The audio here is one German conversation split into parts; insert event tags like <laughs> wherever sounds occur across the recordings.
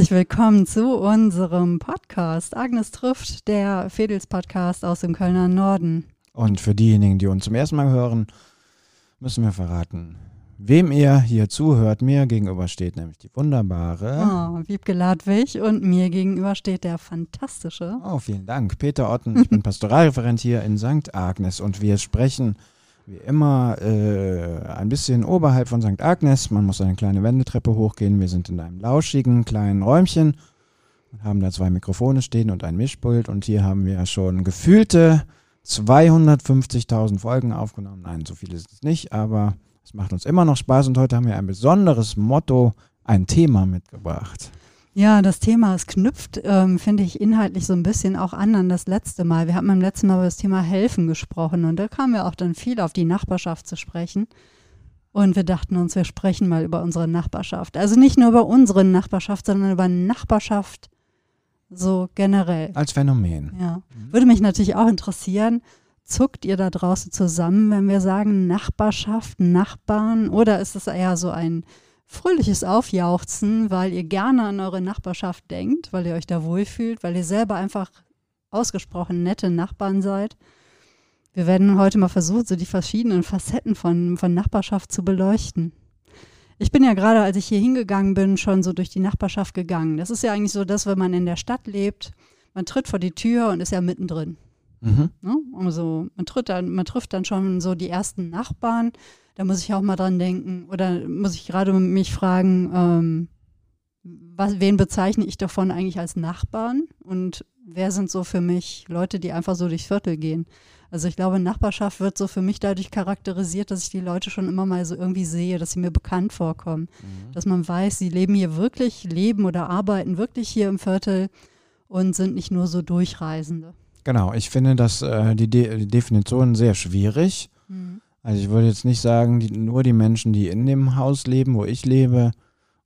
Herzlich willkommen zu unserem Podcast. Agnes trifft, der Fedels Podcast aus dem Kölner Norden. Und für diejenigen, die uns zum ersten Mal hören, müssen wir verraten, wem ihr hier zuhört. Mir gegenüber steht nämlich die wunderbare. Oh, Wiebke Ladwig und mir gegenüber steht der fantastische. Oh, vielen Dank. Peter Otten, ich bin <laughs> Pastoralreferent hier in St. Agnes und wir sprechen wie immer äh, ein bisschen oberhalb von St. Agnes. Man muss eine kleine Wendetreppe hochgehen. Wir sind in einem lauschigen kleinen Räumchen und haben da zwei Mikrofone stehen und ein Mischpult. Und hier haben wir schon gefühlte 250.000 Folgen aufgenommen. Nein, so viele ist es nicht, aber es macht uns immer noch Spaß. Und heute haben wir ein besonderes Motto, ein Thema mitgebracht. Ja, das Thema, es knüpft, ähm, finde ich, inhaltlich so ein bisschen auch an an das letzte Mal. Wir hatten beim letzten Mal über das Thema Helfen gesprochen und da kamen wir auch dann viel auf die Nachbarschaft zu sprechen. Und wir dachten uns, wir sprechen mal über unsere Nachbarschaft. Also nicht nur über unsere Nachbarschaft, sondern über Nachbarschaft so generell. Als Phänomen. Ja. Würde mich natürlich auch interessieren, zuckt ihr da draußen zusammen, wenn wir sagen Nachbarschaft, Nachbarn? Oder ist es eher so ein fröhliches Aufjauchzen, weil ihr gerne an eure Nachbarschaft denkt, weil ihr euch da wohlfühlt, weil ihr selber einfach ausgesprochen nette Nachbarn seid. Wir werden heute mal versuchen, so die verschiedenen Facetten von, von Nachbarschaft zu beleuchten. Ich bin ja gerade, als ich hier hingegangen bin, schon so durch die Nachbarschaft gegangen. Das ist ja eigentlich so, dass wenn man in der Stadt lebt, man tritt vor die Tür und ist ja mittendrin. Mhm. Ne? Also man, tritt dann, man trifft dann schon so die ersten Nachbarn da muss ich auch mal dran denken oder muss ich gerade mich fragen, ähm, was, wen bezeichne ich davon eigentlich als Nachbarn und wer sind so für mich Leute, die einfach so durchs Viertel gehen. Also ich glaube, Nachbarschaft wird so für mich dadurch charakterisiert, dass ich die Leute schon immer mal so irgendwie sehe, dass sie mir bekannt vorkommen. Mhm. Dass man weiß, sie leben hier wirklich, leben oder arbeiten wirklich hier im Viertel und sind nicht nur so Durchreisende. Genau, ich finde das äh, die, De die Definition sehr schwierig. Mhm. Also ich würde jetzt nicht sagen, die, nur die Menschen, die in dem Haus leben, wo ich lebe,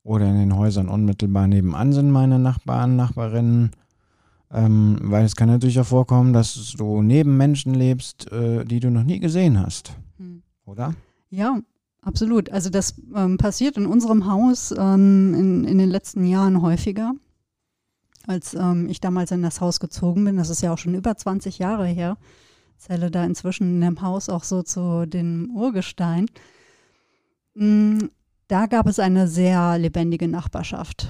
oder in den Häusern unmittelbar nebenan sind meine Nachbarn, Nachbarinnen. Ähm, weil es kann natürlich auch vorkommen, dass du neben Menschen lebst, äh, die du noch nie gesehen hast. Hm. Oder? Ja, absolut. Also das ähm, passiert in unserem Haus ähm, in, in den letzten Jahren häufiger. Als ähm, ich damals in das Haus gezogen bin, das ist ja auch schon über 20 Jahre her, zähle da inzwischen in dem Haus auch so zu den Urgestein. Mm, da gab es eine sehr lebendige Nachbarschaft.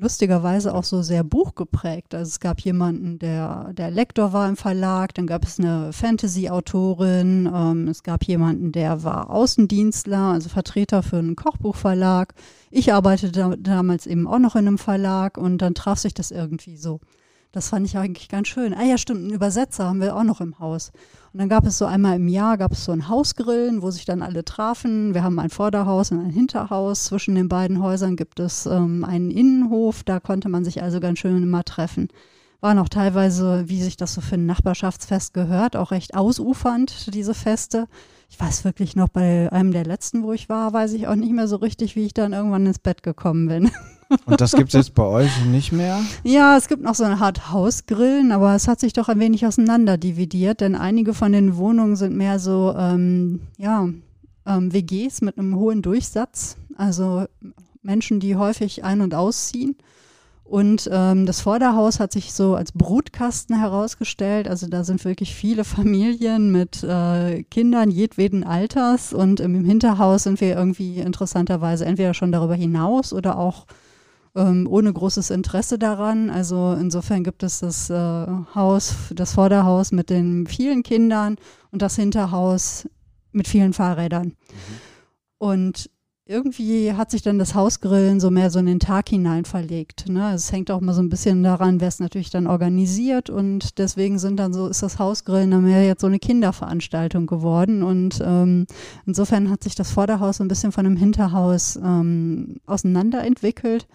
Lustigerweise auch so sehr buchgeprägt. Also es gab jemanden, der, der Lektor war im Verlag, dann gab es eine Fantasy-Autorin, ähm, es gab jemanden, der war Außendienstler, also Vertreter für einen Kochbuchverlag. Ich arbeitete da, damals eben auch noch in einem Verlag und dann traf sich das irgendwie so. Das fand ich eigentlich ganz schön. Ah ja, stimmt, einen Übersetzer haben wir auch noch im Haus. Und dann gab es so einmal im Jahr, gab es so ein Hausgrillen, wo sich dann alle trafen. Wir haben ein Vorderhaus und ein Hinterhaus. Zwischen den beiden Häusern gibt es ähm, einen Innenhof. Da konnte man sich also ganz schön immer treffen. Waren auch teilweise, wie sich das so für ein Nachbarschaftsfest gehört, auch recht ausufernd, diese Feste. Ich weiß wirklich noch, bei einem der letzten, wo ich war, weiß ich auch nicht mehr so richtig, wie ich dann irgendwann ins Bett gekommen bin. Und das gibt es jetzt bei euch nicht mehr? Ja, es gibt noch so eine Art Hausgrillen, aber es hat sich doch ein wenig auseinander dividiert, denn einige von den Wohnungen sind mehr so, ähm, ja, ähm, WGs mit einem hohen Durchsatz, also Menschen, die häufig ein- und ausziehen. Und ähm, das Vorderhaus hat sich so als Brutkasten herausgestellt. Also da sind wirklich viele <laughs> Familien mit äh, Kindern jedweden Alters. Und im Hinterhaus sind wir irgendwie interessanterweise entweder schon darüber hinaus oder auch ähm, ohne großes Interesse daran. Also insofern gibt es das äh, Haus, das Vorderhaus mit den vielen Kindern und das Hinterhaus mit vielen Fahrrädern. Mhm. Und irgendwie hat sich dann das Hausgrillen so mehr so in den Tag hinein verlegt. Ne? Es hängt auch mal so ein bisschen daran, wer es natürlich dann organisiert und deswegen sind dann so, ist das Hausgrillen dann mehr jetzt so eine Kinderveranstaltung geworden und ähm, insofern hat sich das Vorderhaus so ein bisschen von dem Hinterhaus ähm, auseinanderentwickelt.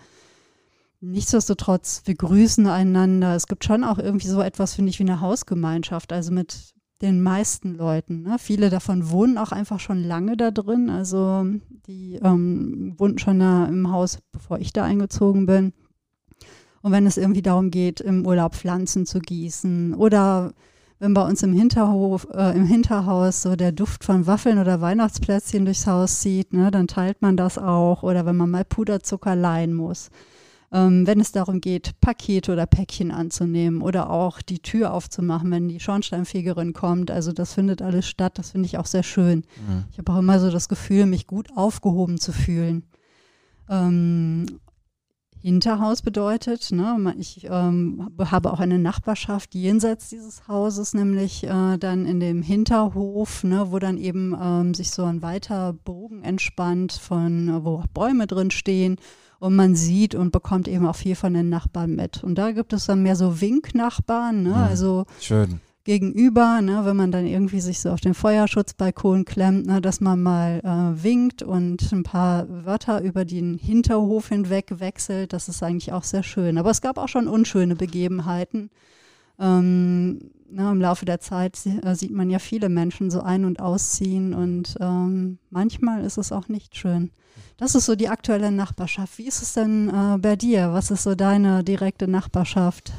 Nichtsdestotrotz, wir grüßen einander. Es gibt schon auch irgendwie so etwas, finde ich, wie eine Hausgemeinschaft, also mit den meisten Leuten. Ne? Viele davon wohnen auch einfach schon lange da drin. Also die ähm, wohnten schon da im Haus, bevor ich da eingezogen bin. Und wenn es irgendwie darum geht, im Urlaub Pflanzen zu gießen oder wenn bei uns im Hinterhof, äh, im Hinterhaus so der Duft von Waffeln oder Weihnachtsplätzchen durchs Haus zieht, ne, dann teilt man das auch. Oder wenn man mal Puderzucker leihen muss. Ähm, wenn es darum geht, Pakete oder Päckchen anzunehmen oder auch die Tür aufzumachen, wenn die Schornsteinfegerin kommt. Also das findet alles statt. Das finde ich auch sehr schön. Mhm. Ich habe auch immer so das Gefühl, mich gut aufgehoben zu fühlen. Ähm, Hinterhaus bedeutet. Ne? Ich ähm, habe auch eine Nachbarschaft jenseits dieses Hauses, nämlich äh, dann in dem Hinterhof, ne, wo dann eben ähm, sich so ein weiter Bogen entspannt, von wo auch Bäume drin stehen und man sieht und bekommt eben auch viel von den Nachbarn mit. Und da gibt es dann mehr so Winknachbarn, ne? Ja, also schön gegenüber, ne, wenn man dann irgendwie sich so auf den Feuerschutzbalkon klemmt, ne, dass man mal äh, winkt und ein paar Wörter über den Hinterhof hinweg wechselt. Das ist eigentlich auch sehr schön. Aber es gab auch schon unschöne Begebenheiten. Ähm, ne, Im Laufe der Zeit äh, sieht man ja viele Menschen so ein- und ausziehen und ähm, manchmal ist es auch nicht schön. Das ist so die aktuelle Nachbarschaft. Wie ist es denn äh, bei dir? Was ist so deine direkte Nachbarschaft?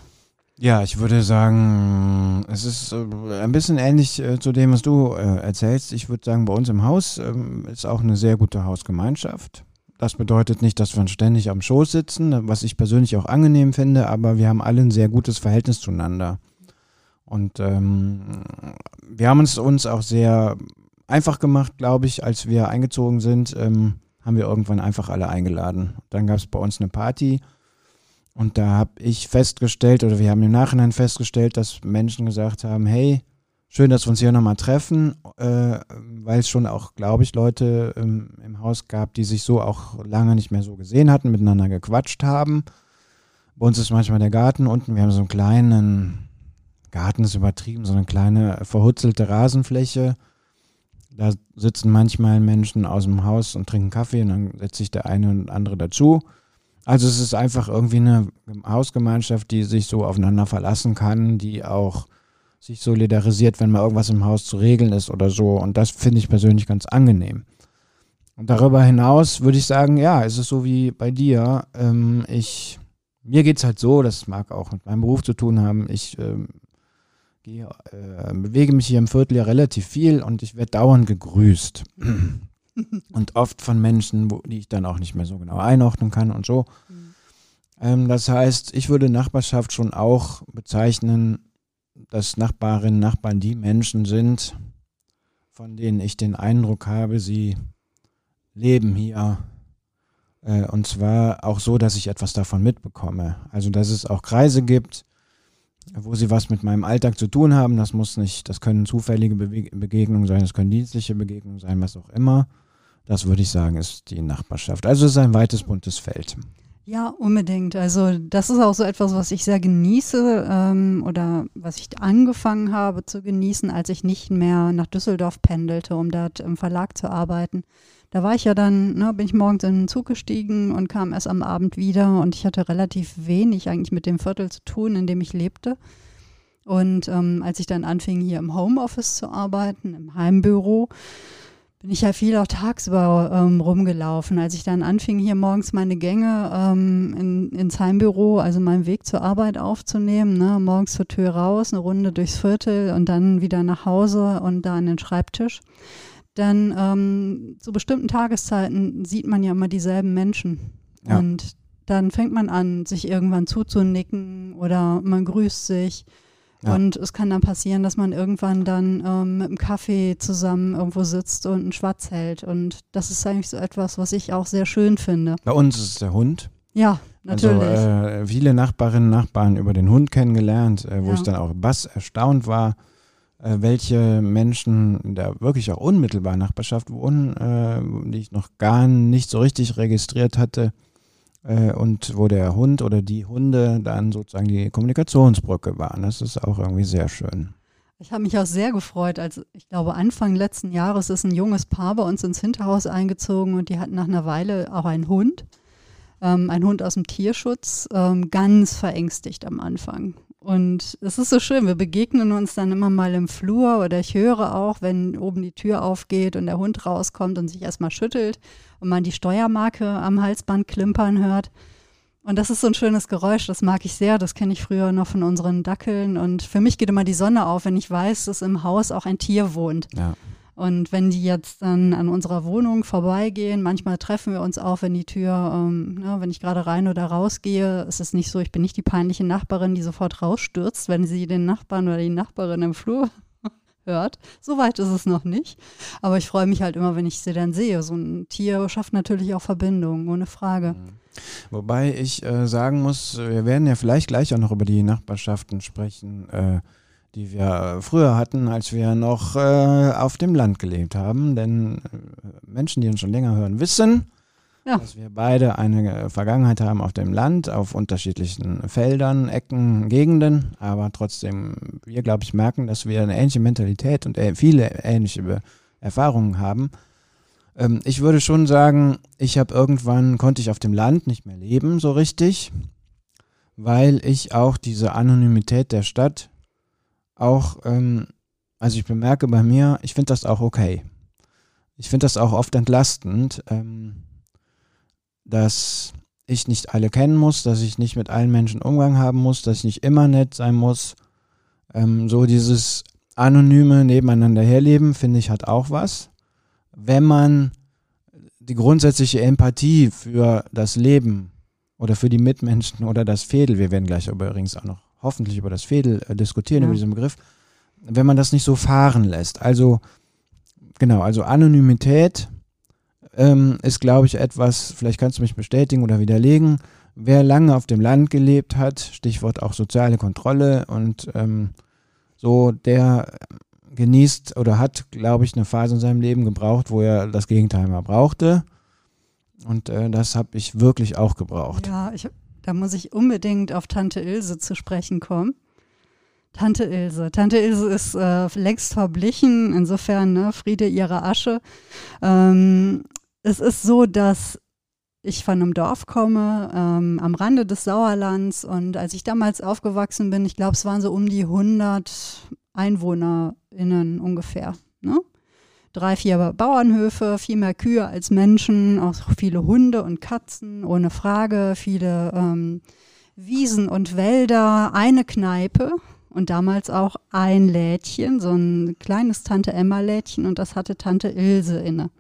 Ja, ich würde sagen, es ist äh, ein bisschen ähnlich äh, zu dem, was du äh, erzählst. Ich würde sagen, bei uns im Haus ähm, ist auch eine sehr gute Hausgemeinschaft. Das bedeutet nicht, dass wir ständig am Schoß sitzen, was ich persönlich auch angenehm finde, aber wir haben alle ein sehr gutes Verhältnis zueinander. Und ähm, wir haben es uns auch sehr einfach gemacht, glaube ich, als wir eingezogen sind, ähm, haben wir irgendwann einfach alle eingeladen. Dann gab es bei uns eine Party und da habe ich festgestellt, oder wir haben im Nachhinein festgestellt, dass Menschen gesagt haben, hey, schön, dass wir uns hier nochmal treffen, äh, weil es schon auch, glaube ich, Leute ähm, im Haus gab, die sich so auch lange nicht mehr so gesehen hatten, miteinander gequatscht haben. Bei uns ist manchmal der Garten unten, wir haben so einen kleinen, Garten ist übertrieben, so eine kleine verhutzelte Rasenfläche. Da sitzen manchmal Menschen aus dem Haus und trinken Kaffee und dann setzt sich der eine und andere dazu. Also es ist einfach irgendwie eine Hausgemeinschaft, die sich so aufeinander verlassen kann, die auch sich solidarisiert, wenn mal irgendwas im Haus zu regeln ist oder so. Und das finde ich persönlich ganz angenehm. Und darüber hinaus würde ich sagen, ja, es ist so wie bei dir. Ähm, ich, mir geht es halt so, das mag auch mit meinem Beruf zu tun haben. Ich ähm, gehe, äh, bewege mich hier im Viertel ja relativ viel und ich werde dauernd gegrüßt. <clears throat> und oft von Menschen, wo, die ich dann auch nicht mehr so genau einordnen kann und so. Mhm. Ähm, das heißt, ich würde Nachbarschaft schon auch bezeichnen, dass Nachbarinnen, Nachbarn die Menschen sind, von denen ich den Eindruck habe, sie leben hier. Äh, und zwar auch so, dass ich etwas davon mitbekomme. Also, dass es auch Kreise gibt, wo sie was mit meinem Alltag zu tun haben. Das muss nicht, das können zufällige Be Begegnungen sein, das können dienstliche Begegnungen sein, was auch immer. Das würde ich sagen, ist die Nachbarschaft. Also es ist ein weites, buntes Feld. Ja, unbedingt. Also das ist auch so etwas, was ich sehr genieße ähm, oder was ich angefangen habe zu genießen, als ich nicht mehr nach Düsseldorf pendelte, um dort im Verlag zu arbeiten. Da war ich ja dann, ne, bin ich morgens in den Zug gestiegen und kam erst am Abend wieder und ich hatte relativ wenig eigentlich mit dem Viertel zu tun, in dem ich lebte. Und ähm, als ich dann anfing, hier im Homeoffice zu arbeiten, im Heimbüro, bin ich ja viel auch tagsüber ähm, rumgelaufen. Als ich dann anfing, hier morgens meine Gänge ähm, in, ins Heimbüro, also meinen Weg zur Arbeit aufzunehmen, ne, morgens zur Tür raus, eine Runde durchs Viertel und dann wieder nach Hause und da an den Schreibtisch, dann ähm, zu bestimmten Tageszeiten sieht man ja immer dieselben Menschen. Ja. Und dann fängt man an, sich irgendwann zuzunicken oder man grüßt sich. Ja. Und es kann dann passieren, dass man irgendwann dann ähm, mit einem Kaffee zusammen irgendwo sitzt und einen Schwatz hält. Und das ist eigentlich so etwas, was ich auch sehr schön finde. Bei uns ist es der Hund. Ja, natürlich. Also äh, viele Nachbarinnen und Nachbarn über den Hund kennengelernt, äh, wo ja. ich dann auch bass erstaunt war, welche Menschen der wirklich auch unmittelbaren Nachbarschaft wohnen, äh, die ich noch gar nicht so richtig registriert hatte äh, und wo der Hund oder die Hunde dann sozusagen die Kommunikationsbrücke waren. Das ist auch irgendwie sehr schön. Ich habe mich auch sehr gefreut, als ich glaube Anfang letzten Jahres ist ein junges Paar bei uns ins Hinterhaus eingezogen und die hatten nach einer Weile auch einen Hund, ähm, ein Hund aus dem Tierschutz, ähm, ganz verängstigt am Anfang. Und es ist so schön, wir begegnen uns dann immer mal im Flur oder ich höre auch, wenn oben die Tür aufgeht und der Hund rauskommt und sich erstmal schüttelt und man die Steuermarke am Halsband klimpern hört. Und das ist so ein schönes Geräusch, das mag ich sehr, das kenne ich früher noch von unseren Dackeln. Und für mich geht immer die Sonne auf, wenn ich weiß, dass im Haus auch ein Tier wohnt. Ja. Und wenn die jetzt dann an unserer Wohnung vorbeigehen, manchmal treffen wir uns auch, wenn die Tür, ähm, ne, wenn ich gerade rein oder rausgehe, ist es nicht so, ich bin nicht die peinliche Nachbarin, die sofort rausstürzt, wenn sie den Nachbarn oder die Nachbarin im Flur <laughs> hört. So weit ist es noch nicht. Aber ich freue mich halt immer, wenn ich sie dann sehe. So ein Tier schafft natürlich auch Verbindungen, ohne Frage. Mhm. Wobei ich äh, sagen muss, wir werden ja vielleicht gleich auch noch über die Nachbarschaften sprechen. Äh, die wir früher hatten, als wir noch äh, auf dem Land gelebt haben. Denn äh, Menschen, die uns schon länger hören, wissen, ja. dass wir beide eine Vergangenheit haben auf dem Land, auf unterschiedlichen Feldern, Ecken, Gegenden. Aber trotzdem, wir, glaube ich, merken, dass wir eine ähnliche Mentalität und äh, viele ähnliche Erfahrungen haben. Ähm, ich würde schon sagen, ich habe irgendwann, konnte ich auf dem Land nicht mehr leben, so richtig, weil ich auch diese Anonymität der Stadt auch, ähm, also ich bemerke bei mir, ich finde das auch okay. Ich finde das auch oft entlastend, ähm, dass ich nicht alle kennen muss, dass ich nicht mit allen Menschen Umgang haben muss, dass ich nicht immer nett sein muss. Ähm, so dieses anonyme Nebeneinander herleben, finde ich, hat auch was. Wenn man die grundsätzliche Empathie für das Leben oder für die Mitmenschen oder das Fädel, wir werden gleich übrigens auch noch hoffentlich über das Fädel äh, diskutieren, ja. über diesen Begriff, wenn man das nicht so fahren lässt. Also, genau, also Anonymität ähm, ist, glaube ich, etwas, vielleicht kannst du mich bestätigen oder widerlegen, wer lange auf dem Land gelebt hat, Stichwort auch soziale Kontrolle und ähm, so, der genießt oder hat, glaube ich, eine Phase in seinem Leben gebraucht, wo er das Gegenteil mal brauchte. Und äh, das habe ich wirklich auch gebraucht. Ja, ich, da muss ich unbedingt auf Tante Ilse zu sprechen kommen. Tante Ilse. Tante Ilse ist äh, längst verblichen, insofern ne, Friede ihrer Asche. Ähm, es ist so, dass ich von einem Dorf komme, ähm, am Rande des Sauerlands und als ich damals aufgewachsen bin, ich glaube, es waren so um die 100 EinwohnerInnen ungefähr. Ne? Drei, vier Bauernhöfe, viel mehr Kühe als Menschen, auch viele Hunde und Katzen, ohne Frage, viele ähm, Wiesen und Wälder, eine Kneipe und damals auch ein Lädchen, so ein kleines Tante Emma Lädchen und das hatte Tante Ilse inne.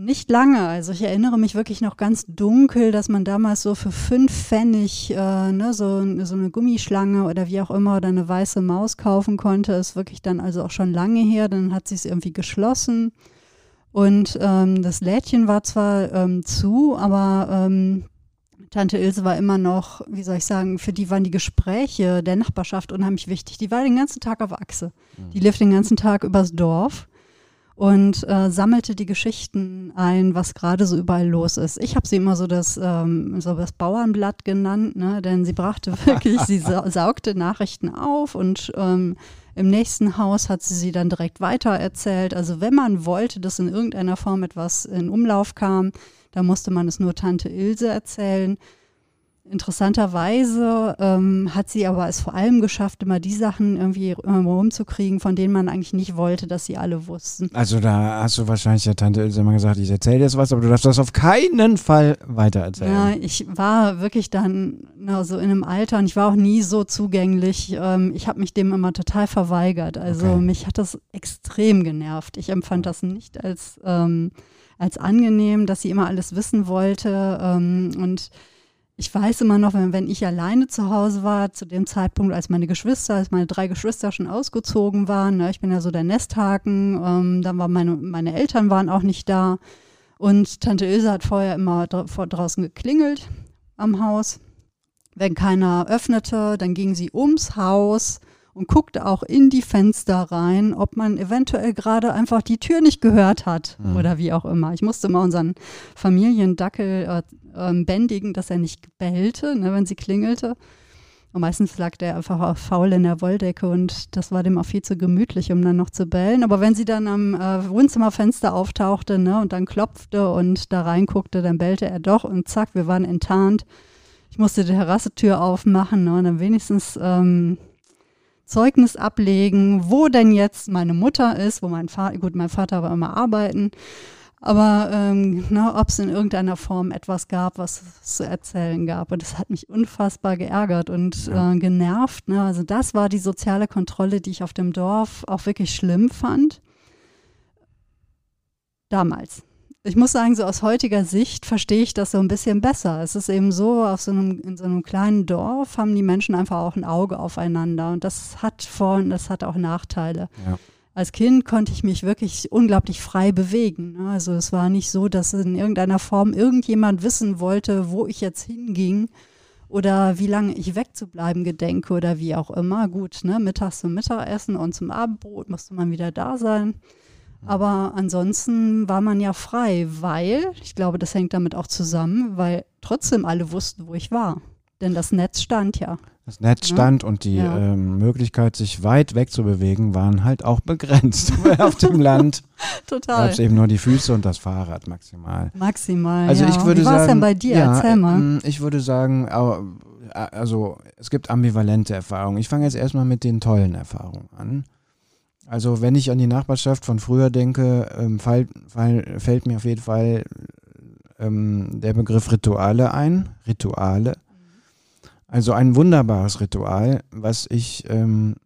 Nicht lange, also ich erinnere mich wirklich noch ganz dunkel, dass man damals so für fünf Pfennig äh, ne, so, so eine Gummischlange oder wie auch immer oder eine weiße Maus kaufen konnte. Ist wirklich dann also auch schon lange her. Dann hat sie es irgendwie geschlossen und ähm, das Lädchen war zwar ähm, zu, aber ähm, Tante Ilse war immer noch, wie soll ich sagen, für die waren die Gespräche der Nachbarschaft unheimlich wichtig. Die war den ganzen Tag auf Achse. Die lief den ganzen Tag übers Dorf und äh, sammelte die Geschichten ein, was gerade so überall los ist. Ich habe sie immer so das, ähm, so das Bauernblatt genannt, ne? denn sie brachte <laughs> wirklich, sie sa saugte Nachrichten auf und ähm, im nächsten Haus hat sie sie dann direkt weitererzählt. Also wenn man wollte, dass in irgendeiner Form etwas in Umlauf kam, da musste man es nur Tante Ilse erzählen. Interessanterweise ähm, hat sie aber es vor allem geschafft, immer die Sachen irgendwie rumzukriegen, von denen man eigentlich nicht wollte, dass sie alle wussten. Also da hast du wahrscheinlich der Tante Ilse immer gesagt, ich erzähle jetzt was, aber du darfst das auf keinen Fall weitererzählen. Ja, ich war wirklich dann na, so in einem Alter und ich war auch nie so zugänglich. Ähm, ich habe mich dem immer total verweigert. Also okay. mich hat das extrem genervt. Ich empfand das nicht als, ähm, als angenehm, dass sie immer alles wissen wollte ähm, und ich weiß immer noch, wenn, wenn ich alleine zu Hause war, zu dem Zeitpunkt, als meine Geschwister, als meine drei Geschwister schon ausgezogen waren, ne, ich bin ja so der Nesthaken, ähm, dann waren meine, meine Eltern waren auch nicht da. Und Tante Ilse hat vorher immer vor draußen geklingelt am Haus. Wenn keiner öffnete, dann ging sie ums Haus und guckte auch in die Fenster rein, ob man eventuell gerade einfach die Tür nicht gehört hat mhm. oder wie auch immer. Ich musste mal unseren Familiendackel äh, ähm, bändigen, dass er nicht bellte, ne, wenn sie klingelte. Und meistens lag der einfach auch faul in der Wolldecke und das war dem auch viel zu gemütlich, um dann noch zu bellen. Aber wenn sie dann am äh, Wohnzimmerfenster auftauchte ne, und dann klopfte und da reinguckte, dann bellte er doch und zack, wir waren enttarnt. Ich musste die Terrassetür aufmachen ne, und dann wenigstens ähm, Zeugnis ablegen, wo denn jetzt meine Mutter ist, wo mein Vater, gut, mein Vater war immer arbeiten, Aber ähm, ne, ob es in irgendeiner Form etwas gab, was es zu erzählen gab. Und das hat mich unfassbar geärgert und Ja. äh, genervt. Ne? Also das war die soziale Kontrolle, die ich auf dem Dorf auch wirklich schlimm fand. Damals. Ich muss sagen, so aus heutiger Sicht verstehe ich das so ein bisschen besser. Es ist eben so, auf so einem, in so einem kleinen Dorf haben die Menschen einfach auch ein Auge aufeinander. Und das hat Vor- und das hat auch Nachteile Ja. als Kind konnte ich mich wirklich unglaublich frei bewegen. ne? Also es war nicht so, dass in irgendeiner Form irgendjemand wissen wollte, wo ich jetzt hinging oder wie lange ich wegzubleiben gedenke oder wie auch immer. Gut, ne, mittags zum Mittagessen und zum Abendbrot musste man wieder da sein. Aber ansonsten war man ja frei, weil, ich glaube, das hängt damit auch zusammen, weil trotzdem alle wussten, wo ich war. Denn das Netz stand ja. Das Netz Ja. stand und die Ja. ähm, Möglichkeit, sich weit wegzubewegen, waren halt auch begrenzt. <laughs> Auf dem Land gab Total. es eben nur die Füße und das Fahrrad maximal. Maximal. Also ja. ich würde Wie war es sagen, denn bei dir? Erzähl mal. ähm, Ich würde sagen, äh, also es gibt ambivalente Erfahrungen. Ich fange jetzt erstmal mit den tollen Erfahrungen an. Also wenn ich an die Nachbarschaft von früher denke, ähm, fall, fall, fällt mir auf jeden Fall ähm, der Begriff Rituale ein. Rituale. Also ein wunderbares Ritual, was ich ähm,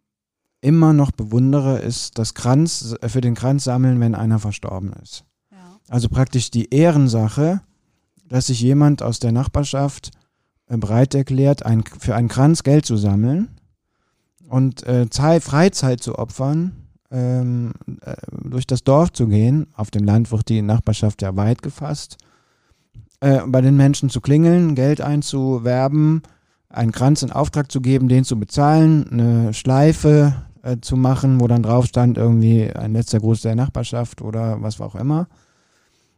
immer noch bewundere, ist das Kranz, für den Kranz sammeln, wenn einer verstorben ist. Ja. Also praktisch die Ehrensache, dass sich jemand aus der Nachbarschaft äh, bereit erklärt, ein, für einen Kranz Geld zu sammeln und äh, Zeit, Freizeit zu opfern, ähm, äh, durch das Dorf zu gehen. Auf dem Land wird die Nachbarschaft ja weit gefasst. Äh, bei den Menschen zu klingeln, Geld einzuwerben, einen Kranz in Auftrag zu geben, den zu bezahlen, eine Schleife äh, zu machen, wo dann drauf stand, irgendwie ein letzter Gruß der Nachbarschaft oder was auch immer.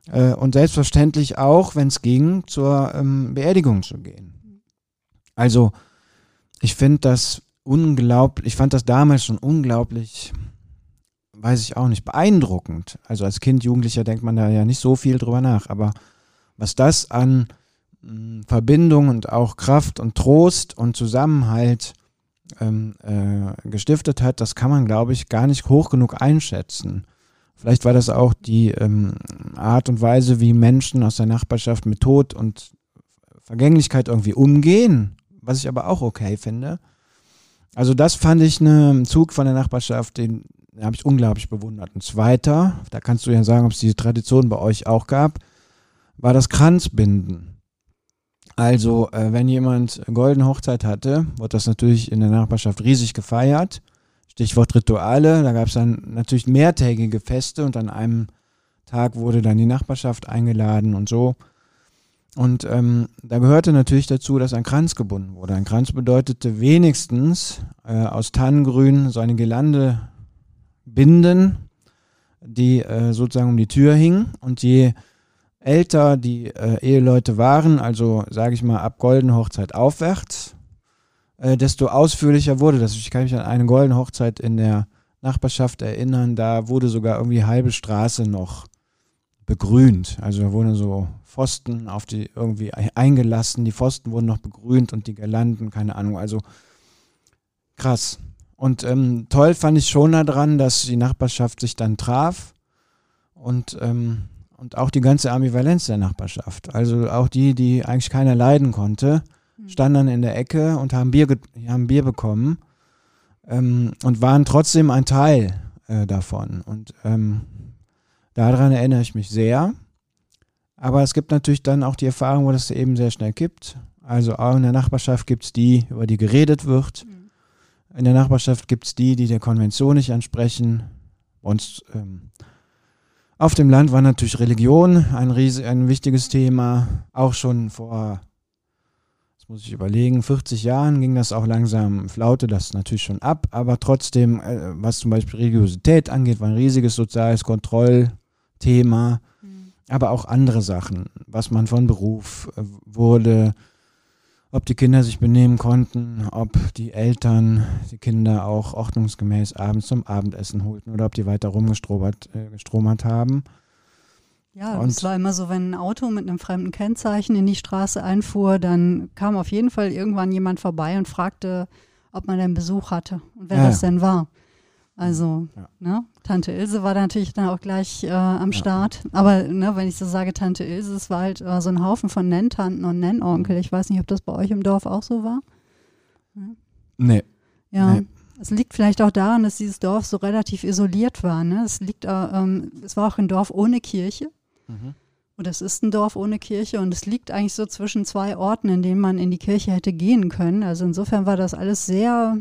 Äh, und selbstverständlich auch, wenn es ging, zur ähm, Beerdigung zu gehen. Also, ich finde das unglaublich, ich fand das damals schon unglaublich, weiß ich auch nicht, beeindruckend. Also als Kind, Jugendlicher denkt man da ja nicht so viel drüber nach, aber was das an mh, Verbindung und auch Kraft und Trost und Zusammenhalt ähm, äh, gestiftet hat, das kann man, glaube ich, gar nicht hoch genug einschätzen. Vielleicht war das auch die ähm, Art und Weise, wie Menschen aus der Nachbarschaft mit Tod und Vergänglichkeit irgendwie umgehen, was ich aber auch okay finde. Also das fand ich einen Zug von der Nachbarschaft, den habe ich unglaublich bewundert. Ein zweiter, da kannst du ja sagen, ob es diese Tradition bei euch auch gab, war das Kranzbinden. Also, äh, wenn jemand goldene Hochzeit hatte, wurde das natürlich in der Nachbarschaft riesig gefeiert. Stichwort Rituale, da gab es dann natürlich mehrtägige Feste und an einem Tag wurde dann die Nachbarschaft eingeladen und so. Und ähm, da gehörte natürlich dazu, dass ein Kranz gebunden wurde. Ein Kranz bedeutete wenigstens äh, aus Tannengrün so eine Gelande binden, die äh, sozusagen um die Tür hing. Und je älter die äh, Eheleute waren, also sage ich mal ab goldene Hochzeit aufwärts, äh, desto ausführlicher wurde das. Ich kann mich an eine goldene Hochzeit in der Nachbarschaft erinnern, da wurde sogar irgendwie halbe Straße noch begrünt. Also da wurden so Pfosten auf die irgendwie eingelassen, die Pfosten wurden noch begrünt und die Girlanden, keine Ahnung. Also krass. Und ähm, toll fand ich schon daran, dass die Nachbarschaft sich dann traf und, ähm, und auch die ganze Ambivalenz der Nachbarschaft. Also auch die, die eigentlich keiner leiden konnte, standen dann in der Ecke und haben Bier, haben Bier bekommen ähm, und waren trotzdem ein Teil äh, davon. Und ähm, daran erinnere ich mich sehr. Aber es gibt natürlich dann auch die Erfahrung, wo das eben sehr schnell kippt. Also auch in der Nachbarschaft gibt es die, über die geredet wird. In der Nachbarschaft gibt es die, die der Konvention nicht ansprechen. Uns ähm, auf dem Land war natürlich Religion ein, ries ein wichtiges Thema. Auch schon vor, das muss ich überlegen, 40 Jahren ging das auch langsam, flaute das natürlich schon ab. Aber trotzdem, äh, was zum Beispiel Religiosität angeht, war ein riesiges soziales Kontrollthema. Aber auch andere Sachen, was man von Beruf äh, wurde, ob die Kinder sich benehmen konnten, ob die Eltern die Kinder auch ordnungsgemäß abends zum Abendessen holten oder ob die weiter rumgestromert äh, gestromert haben. Ja, Und- es war immer so, wenn ein Auto mit einem fremden Kennzeichen in die Straße einfuhr, dann kam auf jeden Fall irgendwann jemand vorbei und fragte, ob man denn Besuch hatte und wer Ja. das denn war. Also, Ja. ne? Tante Ilse war da natürlich dann auch gleich äh, am Ja. Start. Aber ne, wenn ich so sage Tante Ilse, es war halt äh, so ein Haufen von Nenntanten und Nennonkel. Ich weiß nicht, ob das bei euch im Dorf auch so war. Nee. Ja. Nee. Es liegt vielleicht auch daran, dass dieses Dorf so relativ isoliert war. Ne? Es liegt, äh, ähm, es war auch ein Dorf ohne Kirche. Oder es ist ein Dorf ohne Kirche und es liegt eigentlich so zwischen zwei Orten, in denen man in die Kirche hätte gehen können. Also insofern war das alles sehr,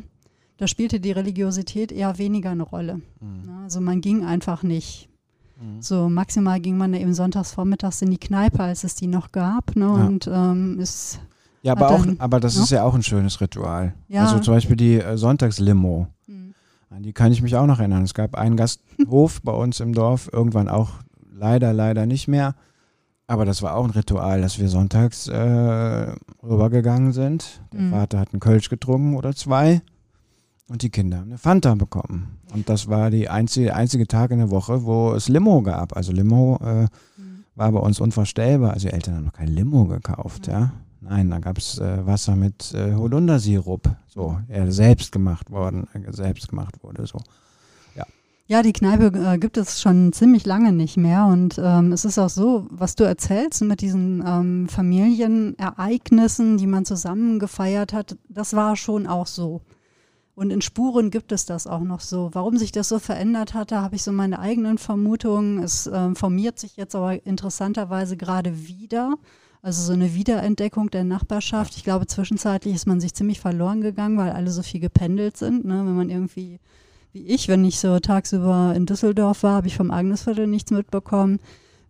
da spielte die Religiosität eher weniger eine Rolle. Mhm. Ne? Also man ging einfach nicht. Mhm. So maximal ging man eben sonntags vormittags in die Kneipe, als es die noch gab. Ne? Ja. Und ähm, ist, Ja, aber, auch, dann- aber das ja. ist ja auch ein schönes Ritual. Ja. Also zum Beispiel die äh, Sonntagslimo. hm, An die kann ich mich auch noch erinnern. Es gab einen Gasthof bei uns im Dorf, irgendwann auch leider, leider nicht mehr. Aber das war auch ein Ritual, dass wir sonntags äh, rübergegangen sind. Der Mhm. Vater hat einen Kölsch getrunken oder zwei und die Kinder haben eine Fanta bekommen. Und das war die einzige, einzige Tag in der Woche, wo es Limo gab. Also Limo äh, hm. war bei uns unvorstellbar. Also die Eltern haben noch kein Limo gekauft, ja. Nein, da gab es äh, Wasser mit äh, Holundersirup, so, ja, selbst gemacht worden, äh, selbst gemacht wurde, so. Ja, die Kneipe äh, gibt es schon ziemlich lange nicht mehr. Und ähm, es ist auch so, was du erzählst mit diesen ähm, Familienereignissen, die man zusammen gefeiert hat, das war schon auch so. Und in Spuren gibt es das auch noch so. Warum sich das so verändert hatte, habe ich so meine eigenen Vermutungen. Es ähm, formiert sich jetzt aber interessanterweise gerade wieder. Also so eine Wiederentdeckung der Nachbarschaft. Ich glaube, zwischenzeitlich ist man sich ziemlich verloren gegangen, weil alle so viel gependelt sind. Ne? Wenn man irgendwie wie ich, wenn ich so tagsüber in Düsseldorf war, habe ich vom Agnesviertel nichts mitbekommen.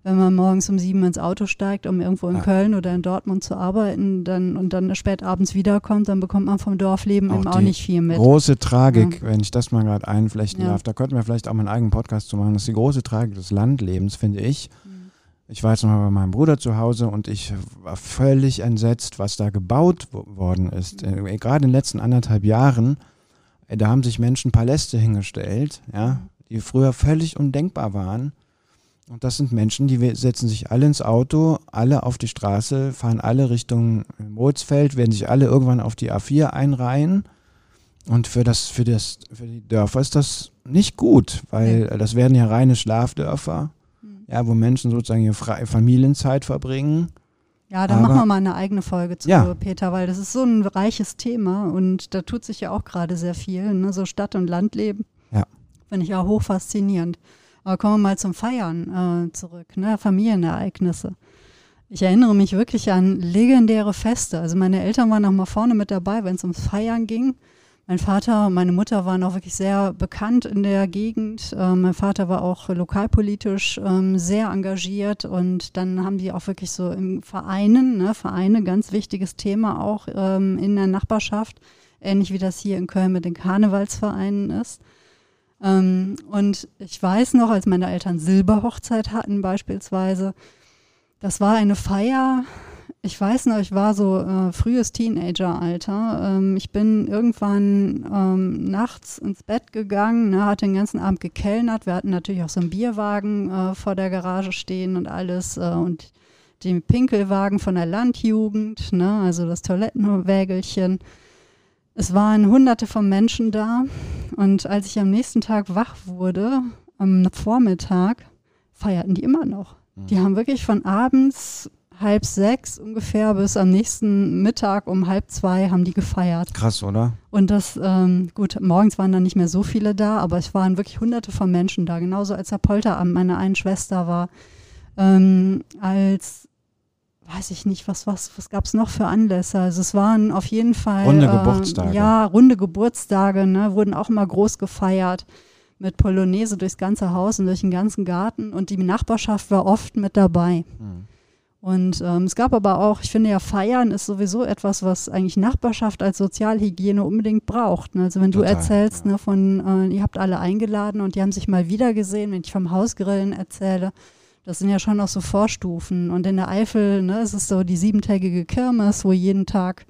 Wenn man morgens um sieben ins Auto steigt, um irgendwo in Ja. Köln oder in Dortmund zu arbeiten dann, und dann spät abends wiederkommt, dann bekommt man vom Dorfleben Auch eben auch nicht viel mit. Große Tragik, wenn ich das mal gerade einflechten Ja. darf, da könnten wir vielleicht auch mal einen eigenen Podcast zu machen. Das ist die große Tragik des Landlebens, finde ich. Mhm. Ich war jetzt noch mal bei meinem Bruder zu Hause und ich war völlig entsetzt, was da gebaut wo- worden ist. Äh, Gerade in den letzten anderthalb Jahren, äh, da haben sich Menschen Paläste hingestellt, ja, die früher völlig undenkbar waren. Und das sind Menschen, die setzen sich alle ins Auto, alle auf die Straße, fahren alle Richtung Moosfeld, werden sich alle irgendwann auf die A4 einreihen. Und für das, für das, für die Dörfer ist das nicht gut, weil das werden ja reine Schlafdörfer Mhm. ja, wo Menschen sozusagen ihre Fre Familienzeit verbringen. Ja, da machen wir mal eine eigene Folge zu, Ja. Peter, weil das ist so ein reiches Thema und da tut sich ja auch gerade sehr viel, ne? so Stadt- und Landleben. Ja. Finde ich auch hoch faszinierend. Aber kommen wir mal zum Feiern äh, zurück, ne? Familienereignisse. Ich erinnere mich wirklich an legendäre Feste. Also meine Eltern waren noch mal vorne mit dabei, wenn es ums Feiern ging. Mein Vater und meine Mutter waren auch wirklich sehr bekannt in der Gegend. Ähm, mein Vater war auch lokalpolitisch ähm, sehr engagiert und dann haben die auch wirklich so im Vereinen, ne, Vereine, ganz wichtiges Thema auch ähm, in der Nachbarschaft, ähnlich wie das hier in Köln mit den Karnevalsvereinen ist. Ähm, und ich weiß noch, als meine Eltern Silberhochzeit hatten beispielsweise, das war eine Feier, ich weiß noch, ich war so äh, frühes Teenageralter. Ähm, ich bin irgendwann ähm, nachts ins Bett gegangen, ne, hatte den ganzen Abend gekellnert. Wir hatten natürlich auch so einen Bierwagen äh, vor der Garage stehen und alles. Äh, und den Pinkelwagen von der Landjugend, ne, also das Toilettenwägelchen. Es waren hunderte von Menschen da. Und als ich am nächsten Tag wach wurde, am Vormittag, feierten die immer noch. Die haben wirklich von abends halb sechs ungefähr bis am nächsten Mittag um halb zwei haben die gefeiert. Krass, oder? Und das, ähm, gut, morgens waren dann nicht mehr so viele da, aber es waren wirklich hunderte von Menschen da. Genauso als der Polterabend meiner einen Schwester war. Ähm, als, weiß ich nicht, was, was, was gab es noch für Anlässe? Also es waren auf jeden Fall. Runde äh, Geburtstage. Ja, runde Geburtstage, ne, wurden auch immer groß gefeiert. Mit Polonaise durchs ganze Haus und durch den ganzen Garten. Und die Nachbarschaft war oft mit dabei. Hm. Und ähm, es gab aber auch, ich finde ja, Feiern ist sowieso etwas, was eigentlich Nachbarschaft als Sozialhygiene unbedingt braucht. Ne? Also wenn du Total, erzählst ja. ne, von, äh, ihr habt alle eingeladen und die haben sich mal wieder gesehen, wenn ich vom Hausgrillen erzähle, das sind ja schon noch so Vorstufen. Und in der Eifel ne, es ist so die siebentägige Kirmes, wo jeden Tag